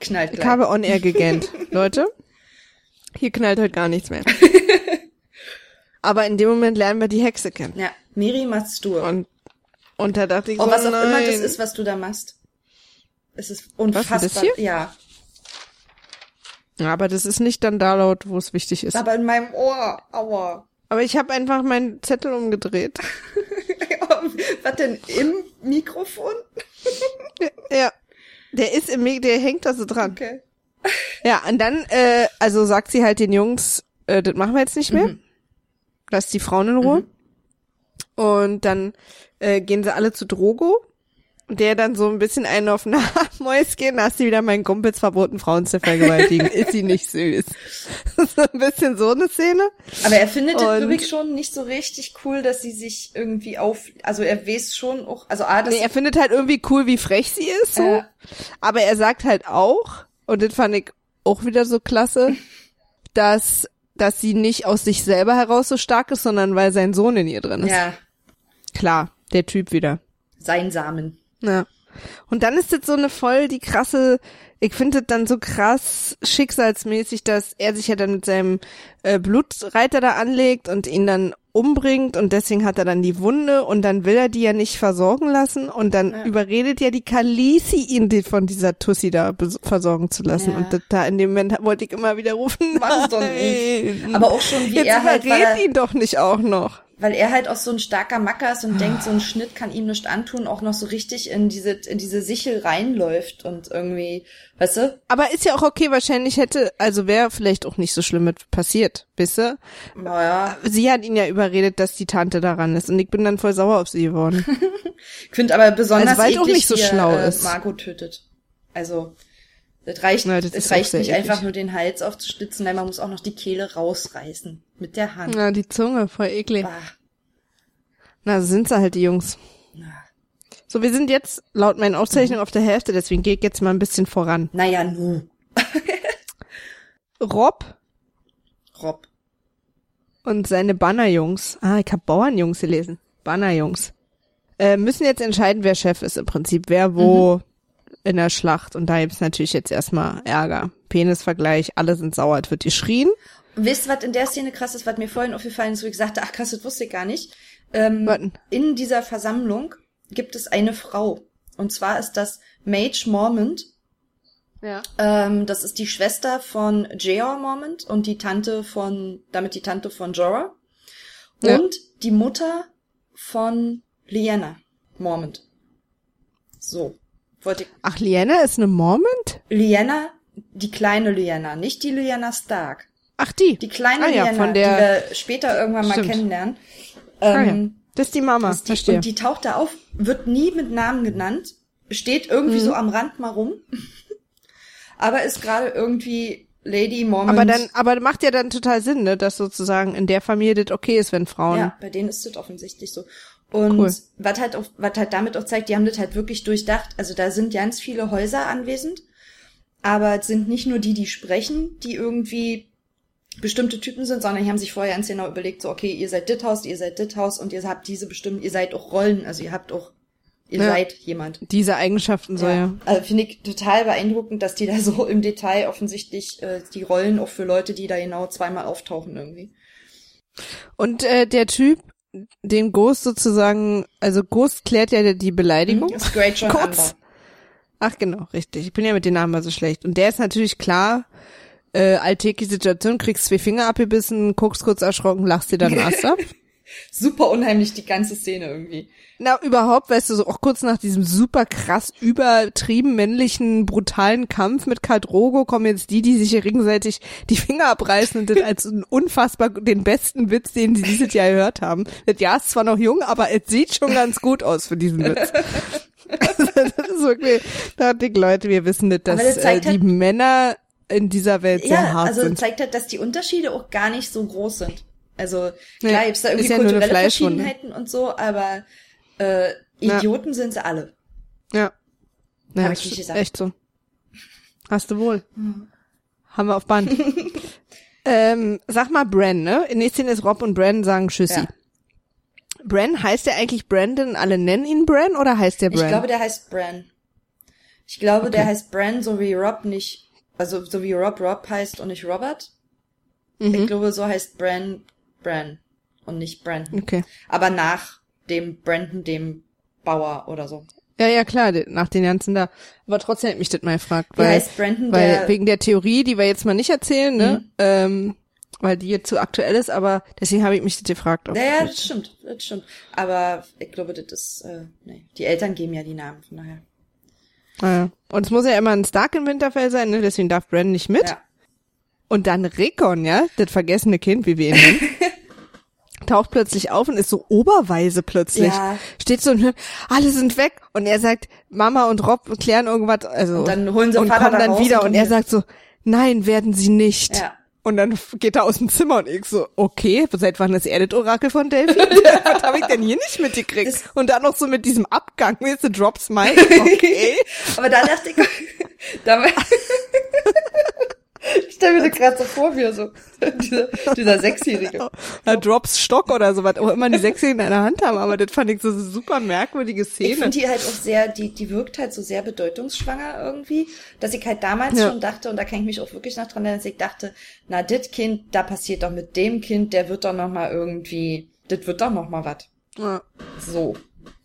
Knallt ich gleich. habe on air gegähnt. <laughs> Leute, hier knallt heute gar nichts mehr. <laughs> Aber in dem Moment lernen wir die Hexe kennen. Ja, Miri Mastur. Und, und da dachte ich Oh, so, was auch nein. immer das ist, was du da machst. Es ist unfassbar. das hier? Ja. Ja, aber das ist nicht dann da laut, wo es wichtig ist. Aber in meinem Ohr. Aua. Aber ich habe einfach meinen Zettel umgedreht. <laughs> was denn im Mikrofon? Ja. Der ist im, Mi- der hängt da so dran. Okay. Ja, und dann, äh, also sagt sie halt den Jungs, äh, das machen wir jetzt nicht mehr. Lass die Frauen in Ruhe. Und dann äh, gehen sie alle zu Drogo. Der dann so ein bisschen einen auf Mäuschen, hast du wieder meinen Kumpels verboten, Frauen zu vergewaltigen. ist sie nicht süß. <laughs> so ein bisschen so eine Szene. Aber er findet es, Und- ich, schon nicht so richtig cool, dass sie sich irgendwie auf, also er weiß schon auch, also A, das, Nee, er findet halt irgendwie cool, wie frech sie ist, so. Äh. Aber er sagt halt auch, und das fand ich auch wieder so klasse, <laughs> dass, dass sie nicht aus sich selber heraus so stark ist, sondern weil sein Sohn in ihr drin ist. ja, Klar, der Typ wieder. sein Samen. Ja. Und dann ist das so eine voll die krasse, ich finde das dann so krass schicksalsmäßig, dass er sich ja dann mit seinem äh, Blutreiter da anlegt und ihn dann umbringt und deswegen hat er dann die Wunde und dann will er die ja nicht versorgen lassen und dann überredet ja die Kalisi ihn die von dieser Tussi da versorgen zu lassen Ja. und das, da in dem Moment <laughs> wollte ich immer wieder rufen. Mach's doch nicht. <laughs> Aber auch schon, wie Jetzt er halt, weil überred er, ihn doch nicht auch noch. Weil er halt auch so ein starker Macker ist und denkt, so ein Schnitt kann ihm nichts antun, auch noch so richtig in diese, in diese Sichel reinläuft und irgendwie, weißt du? Aber ist ja auch okay, wahrscheinlich hätte, also wäre vielleicht auch nicht so schlimm mit passiert, wisst ihr? Naja, Sie hat ihn ja überredet, dass die Tante daran ist und ich bin dann voll sauer auf sie geworden. <laughs> ich finde aber besonders Also, weil es auch eklig, nicht so schlau äh, ist. Margot tötet. Also, das reicht, Ja, das es reicht nicht eklig. einfach nur den Hals aufzuschlitzen, nein, man muss auch noch die Kehle rausreißen. Mit der Hand. Na, die Zunge, voll eklig. Bah. Na, so sind sie halt die Jungs. So, wir sind jetzt laut meinen Aufzeichnungen auf der Hälfte, deswegen gehe ich jetzt mal ein bisschen voran. Naja, nu. <laughs> Rob Rob. und seine Bannerjungs, ah, ich hab Bauernjungs gelesen, Bannerjungs, äh, müssen jetzt entscheiden, wer Chef ist im Prinzip, wer wo in der Schlacht. Und da gibt's natürlich jetzt erstmal Ärger. Penisvergleich, alle sind sauer, es wird geschrien. Wisst ihr, was in der Szene krass ist, was mir vorhin aufgefallen ist, wo ich sagte, ach krass, das wusste ich gar nicht. Ähm, Warten. in dieser Versammlung gibt es eine Frau. Und zwar ist das Mage Mormont. Ja. Ähm, das ist die Schwester von Jeor Mormont und die Tante von, damit die Tante von Jorah. Ja. Und die Mutter von Lyanna Mormont. So. Wollte ich. Ach, Liana ist eine Mormont? Lyanna, die kleine Lyanna, nicht die Lyanna Stark. Ach, die. Die kleine ah, ja, Lyanna, von der, die wir später irgendwann mal Stimmt. kennenlernen. ah, ja. Ähm, Das ist die Mama, ist die, verstehe. und die taucht da auf, wird nie mit Namen genannt, steht irgendwie Mhm. so am Rand mal rum, <laughs> aber ist gerade irgendwie Lady Mormon. aber dann, aber macht ja dann total Sinn, ne, dass sozusagen in der Familie das okay ist, wenn Frauen. Ja, bei denen ist das offensichtlich so. Und Cool. was halt auch, was halt damit auch zeigt, die haben das halt wirklich durchdacht. Also da sind ganz viele Häuser anwesend, aber es sind nicht nur die, die sprechen, die irgendwie bestimmte Typen sind, sondern die haben sich vorher ganz genau überlegt, so, okay, ihr seid dit Haus, ihr seid dit Haus und ihr habt diese bestimmten, ihr seid auch Rollen, also ihr habt auch, ihr Ja. seid jemand. Diese Eigenschaften so, ja. Also finde ich total beeindruckend, dass die da so im Detail offensichtlich äh, die Rollen auch für Leute, die da genau zweimal auftauchen irgendwie. Und äh, der Typ, den Ghost sozusagen, also Ghost klärt ja die Beleidigung. Das ist Great John Kurz. Ach genau, richtig. Ich bin ja mit den Namen mal so schlecht. Und der ist natürlich klar, äh, alltägliche Situation, kriegst zwei Finger abgebissen, guckst kurz erschrocken, lachst dir dann Ast ab. <laughs> Super unheimlich die ganze Szene irgendwie. Na, überhaupt, weißt du, so auch kurz nach diesem super krass übertrieben männlichen, brutalen Kampf mit Karl Drogo kommen jetzt die, die sich hier gegenseitig die Finger abreißen und das <laughs> als unfassbar den besten Witz, den sie dieses Jahr gehört haben. Das Jahr ist zwar noch jung, aber es sieht schon ganz gut aus für diesen Witz. <laughs> <laughs> das ist wirklich, da Leute, wir wissen nicht, dass das äh, zeigt die halt- Männer in dieser Welt sehr Ja, hart also sind. zeigt halt, dass die Unterschiede auch gar nicht so groß sind. Also Nee, klar gibt's da irgendwie ja kulturelle. Verschiedenheiten und so, aber äh, Ja. Idioten sind sie alle. Ja. Ja, Hab ich nicht gesagt. Hm. echt so. Hast du wohl. Haben wir auf Band. <laughs> ähm, sag mal Bran, ne? In der Szene ist Rob und Bran sagen Tschüssi. Ja. Bran, heißt der eigentlich Brandon? Alle nennen ihn Bran oder heißt der Bran? Ich glaube, der heißt Bran. Ich glaube, der heißt Bran, so wie Rob nicht, also so wie Rob Rob heißt und nicht Robert. Mhm. Ich glaube, so heißt Bran Bran und nicht Brandon. Okay. Aber nach dem Brandon, dem Bauer oder so. Ja, ja, klar, nach den ganzen da. Aber trotzdem hat mich das mal gefragt. Wie Weil, heißt Brandon, weil der- Mhm. wegen der Theorie, die wir jetzt mal nicht erzählen, ne? Ähm, weil die jetzt zu aktuell ist, aber deswegen habe ich mich gefragt. ob- Ja, ja, das stimmt, das stimmt. Aber ich glaube, das ist, äh, nee. Die Eltern geben ja die Namen, von daher. Ah, ja. Und es muss ja immer ein Stark in Winterfell sein, ne? Deswegen darf Bran nicht mit. Ja. Und dann Rickon, ja, das vergessene Kind, wie wir ihn nennen, <laughs> taucht plötzlich auf und ist so oberweise plötzlich. Ja. Steht so und hört, alle sind weg. Und er sagt, Mama und Rob klären irgendwas, also. Und dann holen sie und Vater kommen da dann wieder und und er sagt so, nein, werden sie nicht. Ja. Und dann geht er aus dem Zimmer und ich so, okay, seit wann ist er das Orakel von Delphi? <laughs> Was habe ich denn hier nicht mitgekriegt? Das- und dann noch so mit diesem Abgang, du, Drops <laughs> Mike, okay. Aber da dachte ich, <laughs> da, <laughs> ich stelle mir das gerade so vor, wie er so, <laughs> dieser, dieser Sechsjährige. <laughs> Ja, Drops Stock oder so, was auch immer die Sechsjährigen in der Hand haben, aber das fand ich so eine super merkwürdige Ich Szene. finde die halt auch sehr, die, die wirkt halt so sehr bedeutungsschwanger irgendwie, dass ich halt damals Ja. schon dachte, und da kann ich mich auch wirklich noch dran erinnern, dass ich dachte, na, dit Kind, da passiert doch mit dem Kind, der wird doch noch mal irgendwie, das wird doch noch mal was. Ja. So.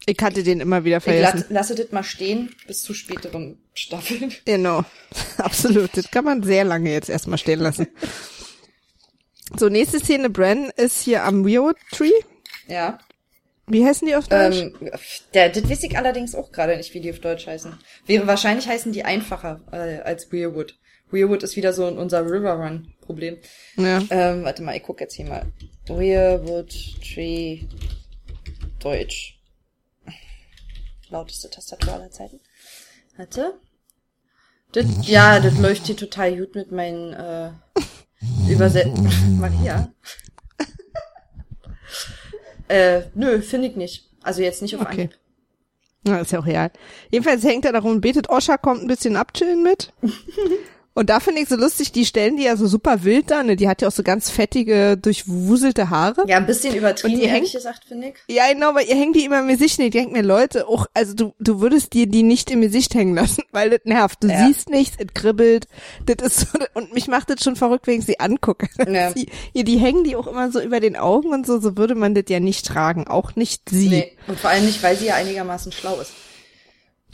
Ich hatte den immer wieder Ich vergessen. la lasse das mal stehen bis zu späteren Staffeln. <laughs> Genau. <laughs> Absolut. Das kann man sehr lange jetzt erstmal stehen lassen. So, nächste Szene, Bran ist hier am Rio Tree. Ja. Wie heißen die auf Deutsch? Ähm, der, das weiß ich allerdings auch gerade nicht, wie die auf Deutsch heißen. Wäre wahrscheinlich heißen die einfacher äh, als Weirwood. Weirwood ist wieder so unser River Run Problem. ja. Ähm, warte mal, ich guck jetzt hier mal. Weirwood Tree Deutsch. Lauteste Tastatur aller Zeiten. Warte. Das, ja, das läuft hier total gut mit meinen äh, Übersetzungen. <laughs> Maria. <laughs> äh, nö, finde ich nicht. Also jetzt nicht auf Okay. Anhieb. Ja, ist ja auch real. Jedenfalls hängt er darum und betet, Osha kommt ein bisschen abchillen mit. <laughs> Und da finde ich so lustig, die stellen die ja so super wild da, ne? Die hat ja auch so ganz fettige, durchwuselte Haare. Ja, ein bisschen übertrieben, Und die hängt- gesagt, finde ich. Ja, genau, weil ihr hängt die immer im Gesicht. Und ich denke mir, Leute, auch, also du, du würdest dir die nicht im Gesicht hängen lassen, <laughs> weil das nervt. Du Ja. siehst nichts, es kribbelt. Das ist so, und mich macht das schon verrückt, wenn ich sie angucke. <laughs> Ja. Ihr, die hängen die auch immer so über den Augen und so, so würde man das ja nicht tragen. Auch nicht sie. Nee. Und vor allem nicht, weil sie ja einigermaßen schlau ist.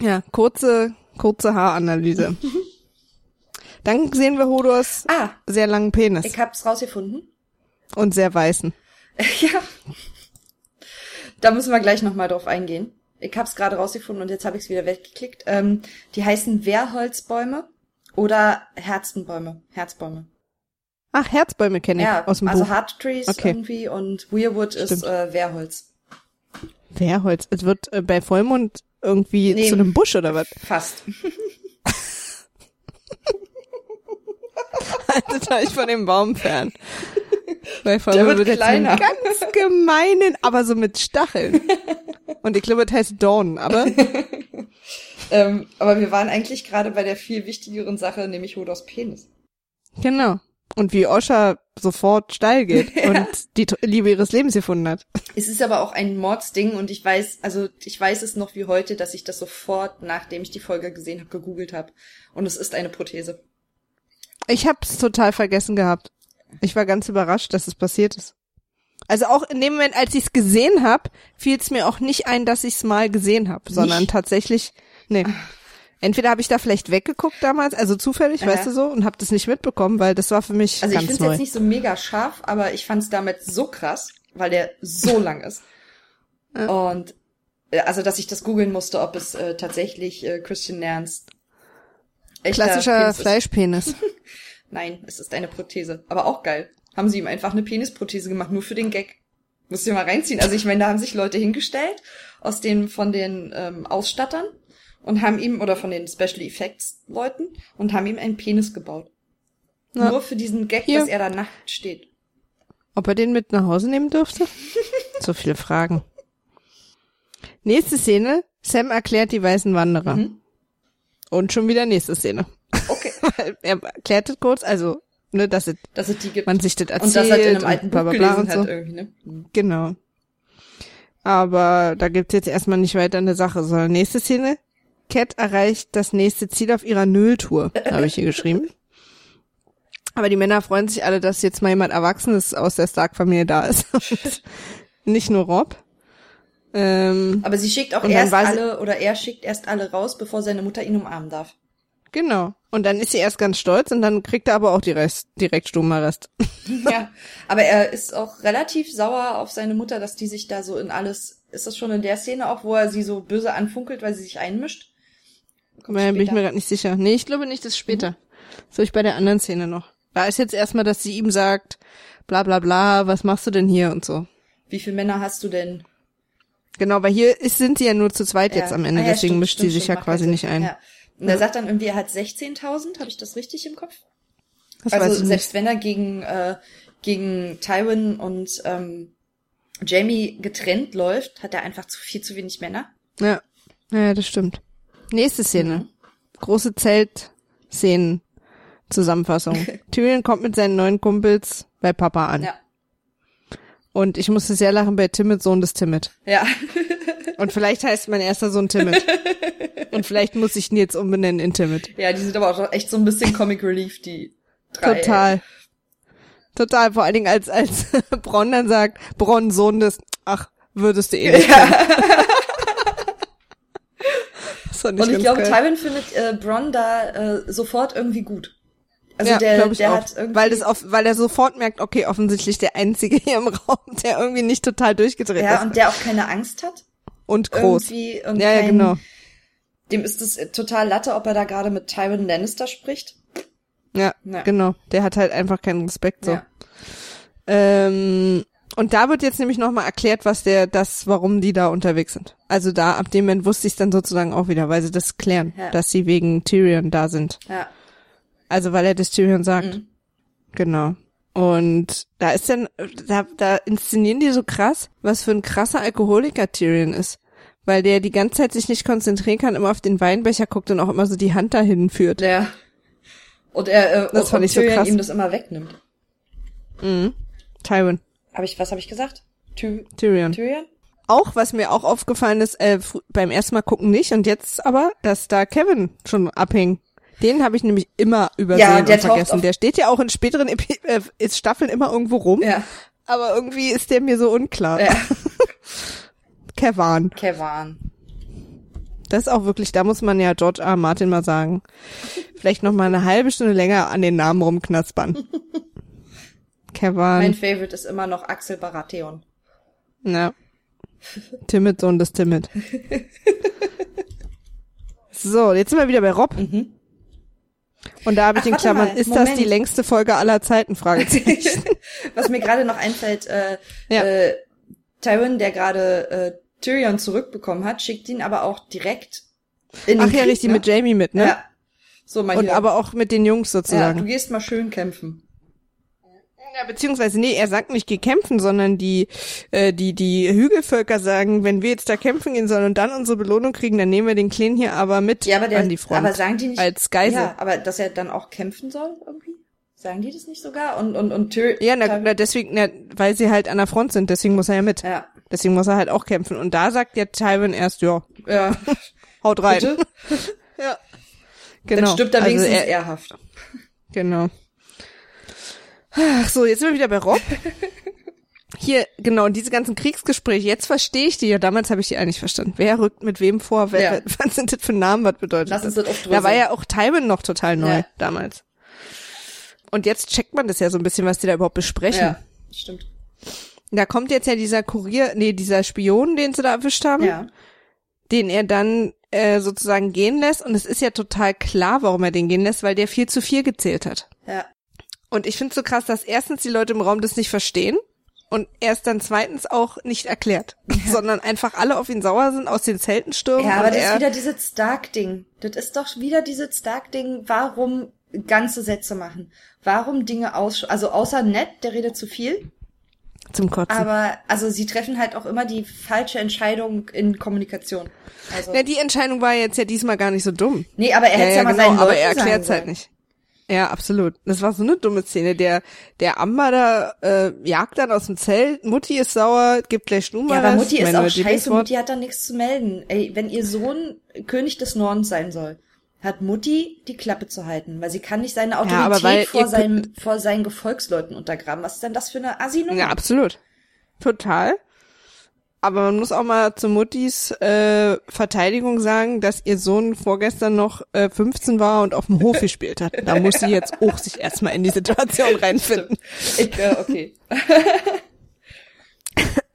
Ja, kurze, kurze Haaranalyse. <laughs> Dann sehen wir Hodors Ah, sehr langen Penis ich hab's rausgefunden. und sehr weißen. <laughs> Ja. Da müssen wir gleich nochmal drauf eingehen. Ich hab's gerade rausgefunden und jetzt habe ich es wieder weggeklickt. Ähm, die heißen Wehrholzbäume oder Herzenbäume. Herzbäume. Ach, Herzbäume kenne ich Ja, aus dem also Buch. Hard Trees Okay. irgendwie und Weirwood ist Stimmt. äh, Wehrholz. Wehrholz. Es wird äh, bei Vollmond irgendwie Nee. zu einem Busch oder was? Fast. <laughs> <laughs> Haltet euch von dem Baum fern. Bei Der Vollmond wird wird jetzt einen kleiner. ganz gemeinen, aber so mit Stacheln. Und ich glaube, es heißt Dawn, aber <laughs> Ähm, aber wir waren eigentlich gerade bei der viel wichtigeren Sache, nämlich Hodos Penis. genau. Und wie Osha sofort steil geht <laughs> und die Liebe ihres Lebens gefunden hat. Es ist aber auch ein Mordsding und ich weiß, also ich weiß es noch wie heute, dass ich das sofort, nachdem ich die Folge gesehen habe, gegoogelt habe. Und es ist eine Prothese. Ich hab's total vergessen gehabt. Ich war ganz überrascht, dass es passiert ist. Also auch in dem Moment, als ich's gesehen hab, fiel es mir auch nicht ein, dass ich's mal gesehen hab, sondern Nicht? tatsächlich, nee. Entweder habe ich da vielleicht weggeguckt damals, also zufällig, Aha. weißt du so, und hab das nicht mitbekommen, weil das war für mich Also ich ganz finde es neu. jetzt nicht so mega scharf, aber ich fand es damit so krass, weil der so <laughs> lang ist. Und äh, also, dass ich das googeln musste, ob es äh, tatsächlich äh, Christian Nernst echter Klassischer Penis. Fleischpenis. <laughs> Nein, es ist eine Prothese. Aber auch geil. Haben sie ihm einfach eine Penisprothese gemacht, nur für den Gag. Du dir mal reinziehen. Also ich meine, da haben sich Leute hingestellt aus den von den ähm, Ausstattern und haben ihm oder von den Special Effects Leuten und haben ihm einen Penis gebaut. Ja. Nur für diesen Gag, Hier. dass er da nackt steht. Ob er den mit nach Hause nehmen dürfte? <laughs> so viele Fragen. Nächste Szene. Sam erklärt die weißen Wanderer. Mhm. Und schon wieder nächste Szene. Okay. <laughs> er erklärt es kurz, also, ne, dass es, Dass es die gibt. man sich das erzählt und dass er in einem alten Buch gelesen und so. hat irgendwie, ne? Genau. Aber da gibt's jetzt erstmal nicht weiter eine Sache, sondern nächste Szene. Cat erreicht das nächste Ziel auf ihrer Nulltour, habe ich hier geschrieben. <laughs> Aber die Männer freuen sich alle, dass jetzt mal jemand Erwachsenes aus der Stark-Familie da ist. <laughs> Nicht nur Rob. Ähm, Aber sie schickt auch erst alle, oder er schickt erst alle raus, bevor seine Mutter ihn umarmen darf. genau. Und dann ist sie erst ganz stolz und dann kriegt er aber auch die Rest, direkt Stummarrest. <laughs> Ja, aber er ist auch relativ sauer auf seine Mutter, dass die sich da so in alles. Ist das schon in der Szene auch, wo er sie so böse anfunkelt, weil sie sich einmischt? Kommt Äh, bin ich mir gerade nicht sicher. Nee, ich glaube nicht, das ist später. Das habe ich bei der anderen Szene noch. Da ist jetzt erstmal, dass sie ihm sagt, bla bla bla, was machst du denn hier und so. Wie viele Männer hast du denn? Genau, weil hier ist, sind sie ja nur zu zweit jetzt Ja. am Ende, Ah ja, deswegen stimmt, mischt stimmt, sie sich ja quasi nicht ein. Ja. Und er sagt dann irgendwie, er hat 16.000, habe ich das richtig im Kopf? Das also selbst wenn er gegen äh, gegen Tywin und ähm, Jamie getrennt läuft, hat er einfach zu viel zu wenig Männer. nicht. Ja. ja, das stimmt. Nächste Szene. Mhm. Große Zelt-Szenen. Zusammenfassung. <laughs> Tyrion kommt mit seinen neuen Kumpels bei Papa an. Ja. Und ich musste sehr lachen bei Timid, Sohn des Timid. Ja. Und vielleicht heißt mein erster Sohn Timid. Und vielleicht muss ich ihn jetzt umbenennen in Timid. ja, die sind aber auch echt so ein bisschen Comic Relief, die drei. Total. Total, vor allen Dingen als, als <laughs> Bronn dann sagt, Bronn, Sohn des, ach, würdest du eh nicht. <laughs> fand Und ich glaube. Tywin findet äh, Bronn da äh, sofort irgendwie gut. Also ja, der, der auch. hat irgendwie. weil das auf, weil er sofort merkt, okay, offensichtlich der einzige hier im <laughs> Raum, der irgendwie nicht total durchgedreht ja, ist und der auch keine Angst hat. und groß. Irgendwie und Ja, ja, kein, genau. Dem ist es total Latte, ob er da gerade mit Tywin Lannister spricht. Ja, Ja. genau. Der hat halt einfach keinen Respekt so. Ja. Ähm, und da wird jetzt nämlich nochmal erklärt, was der, das, warum die da unterwegs sind. Also da, ab dem Moment wusste ich dann sozusagen auch wieder, weil sie das klären, Ja. dass sie wegen Tyrion da sind. Ja. Also weil er das Tyrion sagt. Mhm. Genau. Und da ist dann, da, da inszenieren die so krass, was für ein krasser Alkoholiker Tyrion ist. Weil der die ganze Zeit sich nicht konzentrieren kann, immer auf den Weinbecher guckt und auch immer so die Hand dahin führt. Der. Und er äh, Das und, fand und ich so Tyrion krass. ihm das immer wegnimmt. Mhm. Tywin. Hab ich, was habe ich gesagt? Ty Tyrion. Tyrion? Auch, was mir auch aufgefallen ist, äh, beim ersten Mal gucken nicht und jetzt aber, dass da Kevin schon abhing. Den habe ich nämlich immer übersehen Ja, und vergessen. Der steht ja auch in späteren Epi äh, Staffeln immer irgendwo rum, Ja. aber irgendwie ist der mir so unklar. ja. <laughs> Kevan. Kevan. Das ist auch wirklich, da muss man ja George R. Martin mal sagen. Vielleicht noch mal eine halbe Stunde länger an den Namen rumknaspern. <laughs> Mein Kevan. Favorite ist immer noch Axel Baratheon. Ja. Timid, Sohn des Timid. <laughs> so, jetzt sind wir wieder bei Rob. Mhm. Und da habe ich Ach, in Klammern, mal, ist das Moment. die längste Folge aller Zeiten? Fragezeichen. <laughs> Was mir gerade noch einfällt, äh, Ja. äh, Tywin, der gerade äh, Tyrion zurückbekommen hat, schickt ihn aber auch direkt in Ach den ja, Krieg, richtig, ne? mit Jamie mit, ne? Ja. So, mal Und hier. aber auch mit den Jungs ja, sozusagen. du gehst mal schön kämpfen. Ja, beziehungsweise, nee, er sagt nicht, geh kämpfen, sondern die, äh, die, die Hügelvölker sagen, wenn wir jetzt da kämpfen gehen sollen und dann unsere Belohnung kriegen, dann nehmen wir den Kleinen hier aber mit Ja, aber der, an die Front. aber sagen die nicht, als Geisel. ja, aber dass er dann auch kämpfen soll irgendwie? Sagen die das nicht sogar? Und, und, und Tyrion. Ja, na, na, deswegen, na, weil sie halt an der Front sind, deswegen muss er ja mit. ja. Deswegen muss er halt auch kämpfen. Und da sagt ja Tywin erst, ja, Ja, <laughs> haut rein. <laughs> Ja. Genau. Dann stirbt er Also wenigstens er, ehrhaft. Genau. Ach so, jetzt sind wir wieder bei Rob. <laughs> Hier, genau, und diese ganzen Kriegsgespräche, jetzt verstehe ich die. Ja, damals habe ich die eigentlich verstanden. Wer rückt mit wem vor? Wer, Ja. <laughs> Was sind das für Namen? Was bedeutet Lass das? uns das aufdröseln. Da war ja auch Tywin noch total neu Ja. damals. Und jetzt checkt man das ja so ein bisschen, was die da überhaupt besprechen. Ja, stimmt. Da kommt jetzt ja dieser Kurier, nee, dieser Spion, den sie da erwischt haben, Ja. den er dann äh, sozusagen gehen lässt. Und es ist ja total klar, warum er den gehen lässt, weil der viel zu viel gezählt hat. Ja. Und ich finde so krass, dass erstens die Leute im Raum das nicht verstehen und erst dann zweitens auch nicht erklärt, <laughs> sondern einfach alle auf ihn sauer sind, aus den Zelten stürmen. Ja, aber das er, ist wieder dieses Stark-Ding. Das ist doch wieder dieses Stark-Ding, warum ganze Sätze machen. Warum Dinge aus, also außer nett, der redet zu viel. zum Kotzen. Aber, also sie treffen halt auch immer die falsche Entscheidung in Kommunikation. Also, ja, die Entscheidung war jetzt ja diesmal gar nicht so dumm. nee, aber er hätte ja, ja, mal genau, seinen aber Leuten er sagen erklärt es halt nicht. Ja, absolut. Das war so eine dumme Szene. Der, der Amber da äh, jagt dann aus dem Zelt, Mutti ist sauer, gibt gleich mal Ja, aber. Mutti ist auch scheiße. Mutti hat da nichts zu melden. Ey, wenn ihr Sohn König des Nordens sein soll, hat Mutti die Klappe zu halten, weil sie kann nicht seine Autorität aber weil vor, seinem, vor seinen Gefolgsleuten untergraben. Was ist denn das für eine assi Ja, absolut. Total. Aber man muss auch mal zu Muttis äh, Verteidigung sagen, dass ihr Sohn vorgestern noch äh, 15 war und auf dem Hof gespielt hat. Da muss sie jetzt auch sich erstmal in die Situation <laughs> reinfinden. Ich, äh, okay. <laughs>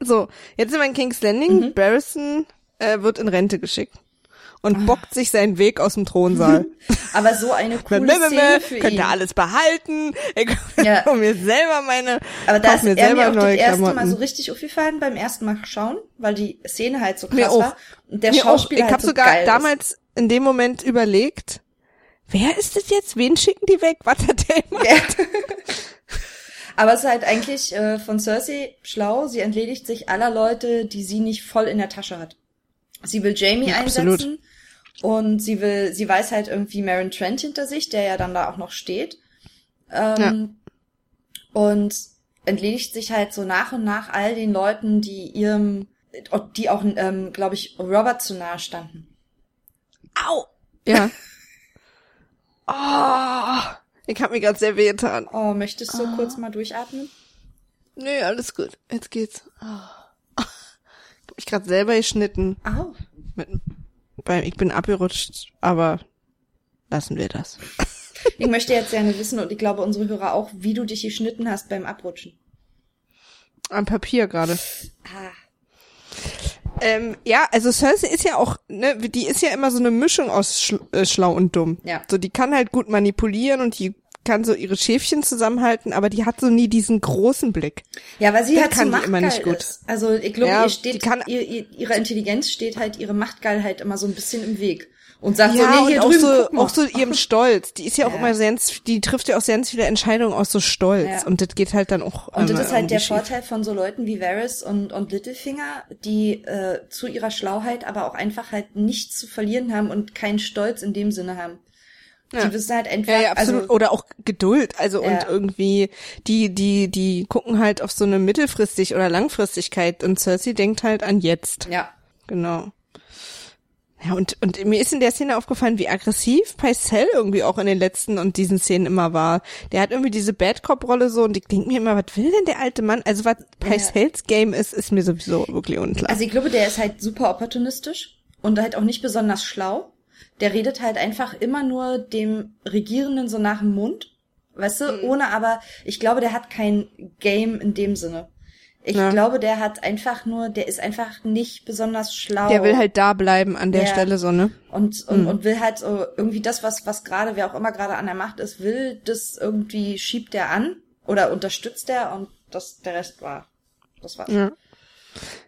So, jetzt sind wir in King's Landing. Mhm. Barrison äh, wird in Rente geschickt. Und bockt sich seinen Weg aus dem Thronsaal. <laughs> Aber so eine <laughs> coole Szene für Könnt ihn. ihr alles behalten. Ich Ja. <laughs> mir selber meine, Aber da ist mir er mir auch das erste Mal Klamotten. so richtig aufgefallen beim ersten Mal schauen, weil die Szene halt so Mir krass auch. war. Und der Mir auch. Schauspieler Ich halt habe so sogar damals in dem Moment überlegt, wer ist es jetzt? Wen schicken die weg? Was hat der gemacht? ist. Ja. Aber es ist halt eigentlich äh, von Cersei schlau. Sie entledigt sich aller Leute, die sie nicht voll in der Tasche hat. Sie will Jamie Ja, einsetzen. absolut. Und sie will, sie weiß halt irgendwie Maren Trent hinter sich, der ja dann da auch noch steht. Ähm, Und entledigt sich halt so nach und nach all den Leuten, die ihrem, die auch, ähm, glaube ich, Robert zu nahe standen. Au! Ja. oh, <laughs> ich habe mir gerade sehr wehgetan. Oh, möchtest du kurz mal durchatmen? Nee, alles gut. Jetzt geht's. Oh. Ich hab mich gerade selber geschnitten. Au. Mit, beim, ich bin abgerutscht, aber lassen wir das. Ich möchte jetzt gerne wissen, und ich glaube unsere Hörer auch, wie du dich geschnitten hast beim Abrutschen. Am Papier gerade. Ah. Ähm, ja, also Cersei ist ja auch, ne, die ist ja immer so eine Mischung aus schl äh, schlau und dumm. Ja. So, die kann halt gut manipulieren und die kann so ihre Schäfchen zusammenhalten, aber die hat so nie diesen großen Blick. Ja, weil sie so kann die machtgeil immer nicht gut. ist. Also ich glaube, Ja, ihr steht, kann- ihr, ihr, ihrer Intelligenz steht halt ihre Machtgeilheit immer so ein bisschen im Weg. Und sagt ja, so, nee, hier und auch drüben, so, guck mal. auch so ihrem <laughs> Stolz. Die ist ja auch Ja. immer sehr, die trifft ja auch sehr viele Entscheidungen aus so Stolz. Ja. Und das geht halt dann auch. Und das immer ist halt der schief. Vorteil von so Leuten wie Varys und, und Littlefinger, die äh, zu ihrer Schlauheit aber auch einfach halt nichts zu verlieren haben und keinen Stolz in dem Sinne haben. Ja. Die wissen halt einfach, Ja, ja, absolut. also oder auch Geduld. Also und Ja. irgendwie, die, die, die gucken halt auf so eine Mittelfristig oder Langfristigkeit und Cersei denkt halt an jetzt. ja, Genau. Ja, und, und mir ist in der Szene aufgefallen, wie aggressiv Pycelle irgendwie auch in den letzten und diesen Szenen immer war. Der hat irgendwie diese Bad Cop-Rolle so und ich denke mir immer, was will denn der alte Mann? Also was Pycelles Game ist, ist mir sowieso wirklich unklar. Also ich glaube, der ist halt super opportunistisch und halt auch nicht besonders schlau. Der redet halt einfach immer nur dem Regierenden so nach dem Mund, weißt du, ohne aber, ich glaube, der hat kein Game in dem Sinne. Ich Ja. glaube, der hat einfach nur, der ist einfach nicht besonders schlau. Der will halt da bleiben an der Ja. Stelle so, ne? und, und, und will halt so irgendwie das, was, was gerade, wer auch immer gerade an der Macht ist, will das irgendwie schiebt er an oder unterstützt er und das, der Rest war, das war's. Ja.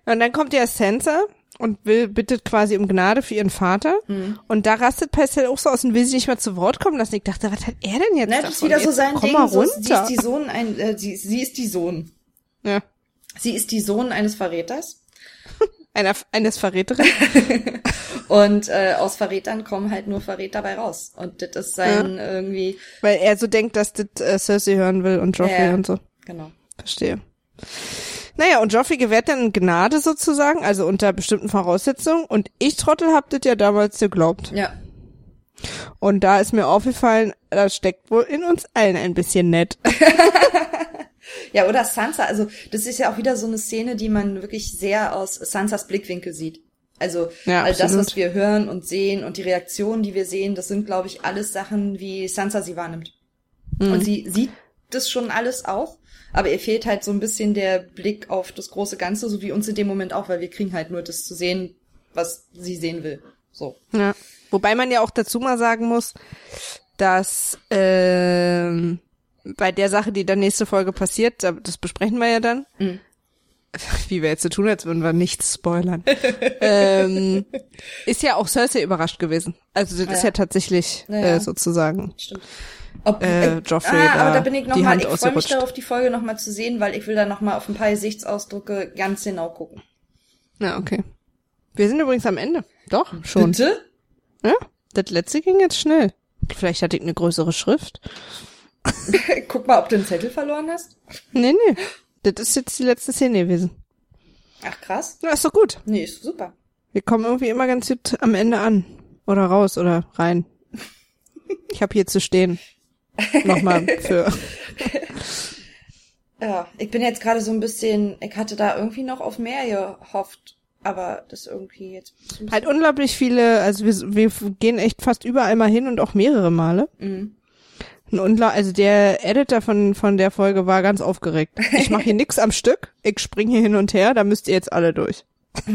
Und dann kommt ja Sansa und will, bittet quasi um Gnade für ihren Vater. Mhm. Und da rastet Pascal auch so aus und will sich nicht mehr zu Wort kommen lassen. Ich dachte, was hat er denn jetzt davon? das ist wieder so sein Ding, so, sie ist die Sohn, ein, äh, sie, sie ist die Sohn. ja. Sie ist die Sohn eines Verräters. <laughs> Einer, eines Verräterin. <laughs> Und äh, aus Verrätern kommen halt nur Verräter bei raus. Und das ist sein irgendwie, weil er so denkt, dass das äh, Cersei hören will und Joffrey Ja. und so. genau. Verstehe. Naja, und Joffrey gewährt dann Gnade sozusagen, also unter bestimmten Voraussetzungen. Und ich, Trottel, hab das ja damals geglaubt. Ja. Und da ist mir aufgefallen, das steckt wohl in uns allen ein bisschen nett. <laughs> Ja, oder Sansa, also das ist ja auch wieder so eine Szene, die man wirklich sehr aus Sansas Blickwinkel sieht. Also Ja, all das, was wir hören und sehen und die Reaktionen, die wir sehen, das sind, glaube ich, alles Sachen, wie Sansa sie wahrnimmt. Mhm. Und sie sieht das schon alles auch, aber ihr fehlt halt so ein bisschen der Blick auf das große Ganze, so wie uns in dem Moment auch, weil wir kriegen halt nur das zu sehen, was sie sehen will. So. Ja. Wobei man ja auch dazu mal sagen muss, dass ähm, bei der Sache, die dann nächste Folge passiert, da- das besprechen wir ja dann, Mhm. <laughs> wie wir jetzt so tun, als würden wir nichts spoilern, <laughs> ähm, ist ja auch Cersei überrascht gewesen. Also das Ah, ist ja. ja tatsächlich Ja, ja. äh, sozusagen. Stimmt. Ob, Äh, Joffrey ah, aber da da bin ich noch die mal, Hand ich freue mich darauf, die Folge noch mal zu sehen, weil ich will da noch mal auf ein paar Gesichtsausdrücke ganz genau gucken. Ja, okay. Wir sind übrigens am Ende. Doch, schon. Bitte? Ja, das letzte ging jetzt schnell. Vielleicht hatte ich eine größere Schrift. <laughs> Guck mal, ob du einen Zettel verloren hast. Nee, nee. Das ist jetzt die letzte Szene gewesen. Ach krass. Ja, ist doch gut. Nee, ist super. Wir kommen irgendwie immer ganz gut am Ende an. Oder raus oder rein. Ich habe hier zu stehen. Nochmal für. <laughs> Ja, ich bin jetzt gerade so ein bisschen, ich hatte da irgendwie noch auf mehr gehofft, aber das irgendwie jetzt. Halt unglaublich viele, also wir, wir gehen echt fast überall mal hin und auch mehrere Male. Mhm. Ein Ungla also der Editor von, von der Folge war ganz aufgeregt. Ich mache hier <laughs> nix am Stück, ich spring hier hin und her, da müsst ihr jetzt alle durch. <laughs>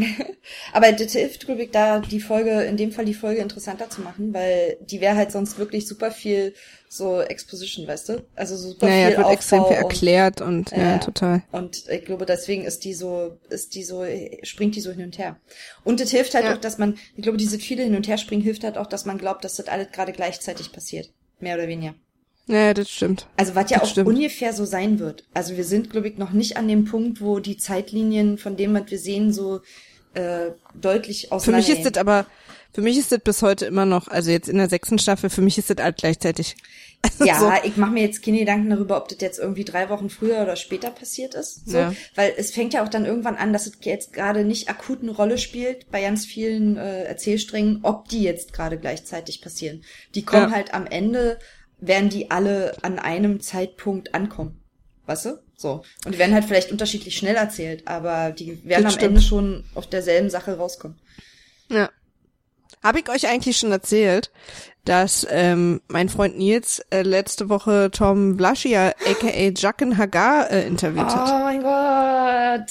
Aber das hilft, glaube ich, da die Folge, in dem Fall die Folge interessanter zu machen, weil die wäre halt sonst wirklich super viel so Exposition, weißt du? Also so super Naja, viel wird extrem viel und- erklärt und, ja, Ja. total. Und ich glaube, deswegen ist die so, ist die so, springt die so hin und her. Und es hilft halt Ja. auch, dass man, ich glaube, diese viele hin und her springen hilft halt auch, dass man glaubt, dass das alles gerade gleichzeitig passiert. Mehr oder weniger. Ja, das stimmt. Also was ja Das auch stimmt. ungefähr so sein wird. Also wir sind, glaube ich, noch nicht an dem Punkt, wo die Zeitlinien von dem, was wir sehen, so äh, deutlich Für auseinander mich ist das aber, für mich ist das bis heute immer noch, also jetzt in der sechsten Staffel, für mich ist das alles gleichzeitig. <laughs> Ja, so. ich mache mir jetzt keine Gedanken darüber, ob das jetzt irgendwie drei Wochen früher oder später passiert ist. So. Ja. Weil es fängt ja auch dann irgendwann an, dass es jetzt gerade nicht akut eine Rolle spielt bei ganz vielen äh, Erzählsträngen, ob die jetzt gerade gleichzeitig passieren. Die kommen Ja. halt am Ende, werden die alle an einem Zeitpunkt ankommen. Weißt du? So. Und die werden halt vielleicht unterschiedlich schnell erzählt, aber die werden Das am stimmt. Ende schon auf derselben Sache rauskommen. Ja. Habe ich euch eigentlich schon erzählt, dass ähm, mein Freund Nils äh, letzte Woche Tom Blaschia, aka Jacken Hagar, äh, interviewt hat. Oh mein Gott.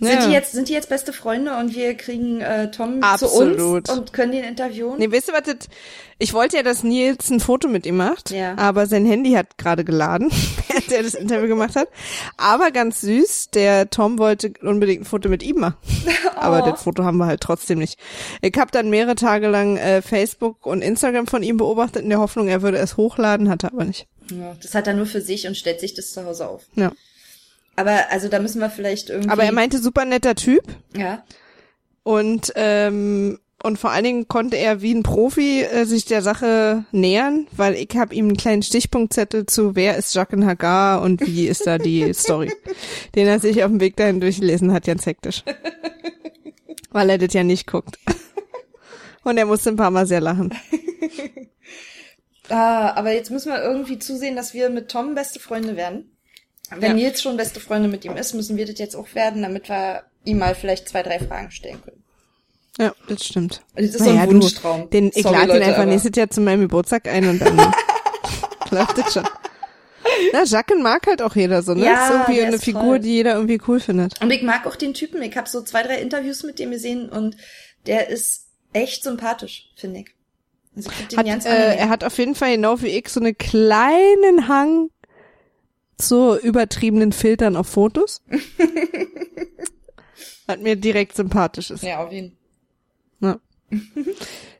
Ja. Sind die jetzt, sind die jetzt beste Freunde und wir kriegen äh, Tom Absolut. zu uns und können den interviewen? Nee, weißt du was, das, ich wollte ja, dass Nils ein Foto mit ihm macht, Ja. aber sein Handy hat gerade geladen, <laughs> während er das Interview gemacht hat. Aber ganz süß, der Tom wollte unbedingt ein Foto mit ihm machen. <laughs> Aber Oh. das Foto haben wir halt trotzdem nicht. Ich habe dann mehrere Tage lang äh, Facebook und Instagram von ihm beobachtet, in der Hoffnung, er würde es hochladen, hat er aber nicht. Ja, das hat er nur für sich und stellt sich das zu Hause auf. Ja. Aber also da müssen wir vielleicht irgendwie. Aber er meinte, super netter Typ. ja. Und ähm, und vor allen Dingen konnte er wie ein Profi äh, sich der Sache nähern, weil ich habe ihm einen kleinen Stichpunktzettel zu wer ist Jacques Hagar und wie ist da die <laughs> Story, den er sich auf dem Weg dahin durchgelesen hat, ganz hektisch, weil er das ja nicht guckt. Und er musste ein paar Mal sehr lachen. <laughs> Ah, aber jetzt müssen wir irgendwie zusehen, dass wir mit Tom beste Freunde werden. Wenn Ja. Nils schon beste Freunde mit ihm ist, müssen wir das jetzt auch werden, damit wir ihm mal vielleicht zwei, drei Fragen stellen können. Ja, das stimmt. Das ist so ein Naja, Wunschtraum. Den, ich lade ihn einfach nächstes Jahr zu meinem Geburtstag ein und dann <laughs> läuft das schon. Na, Jacken mag halt auch jeder so, ne? Ja, ist irgendwie eine ist Figur, toll. die jeder irgendwie cool findet. Und ich mag auch den Typen. Ich habe so zwei, drei Interviews mit dem gesehen und der ist echt sympathisch, finde ich. Also ich den Hat, ganz äh, er hat auf jeden Fall genau wie ich so einen kleinen Hang zu übertriebenen Filtern auf Fotos. <laughs> hat mir direkt sympathisch ist. ja, auf jeden Ja.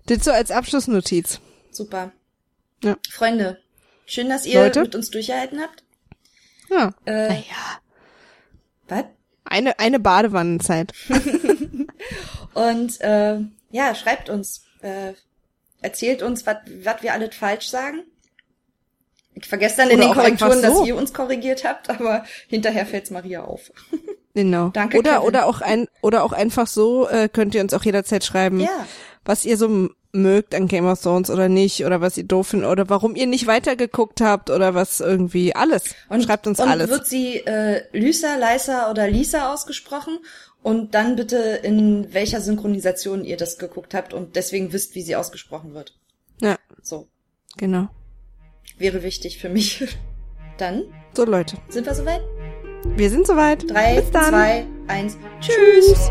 Das so als Abschlussnotiz. Super. Ja. Freunde, schön, dass ihr Leute? mit uns durchgehalten habt. Ja. Äh, Naja. was? Eine, eine Badewannenzeit. <laughs> Und äh, ja, schreibt uns, äh, erzählt uns, was wir alles falsch sagen. Ich vergesse dann in Oder den auch einfach Korrekturen, so. dass ihr uns korrigiert habt, aber hinterher fällt's Maria auf. <laughs> Genau. Danke, oder, Kevin. oder auch ein, oder auch einfach so, äh, könnt ihr uns auch jederzeit schreiben, Ja. was ihr so mögt an Game of Thrones oder nicht, oder was ihr doof findet, oder warum ihr nicht weitergeguckt habt, oder was irgendwie, alles. Schreibt uns und alles. wird sie äh, Lysa, Lysa oder Lisa ausgesprochen? Und dann bitte in welcher Synchronisation ihr das geguckt habt und deswegen wisst, wie sie ausgesprochen wird. Ja, So, genau. Wäre wichtig für mich. <laughs> Dann So Leute, sind wir soweit. wir sind soweit. Drei, Bis dann. zwei, eins. Tschüss.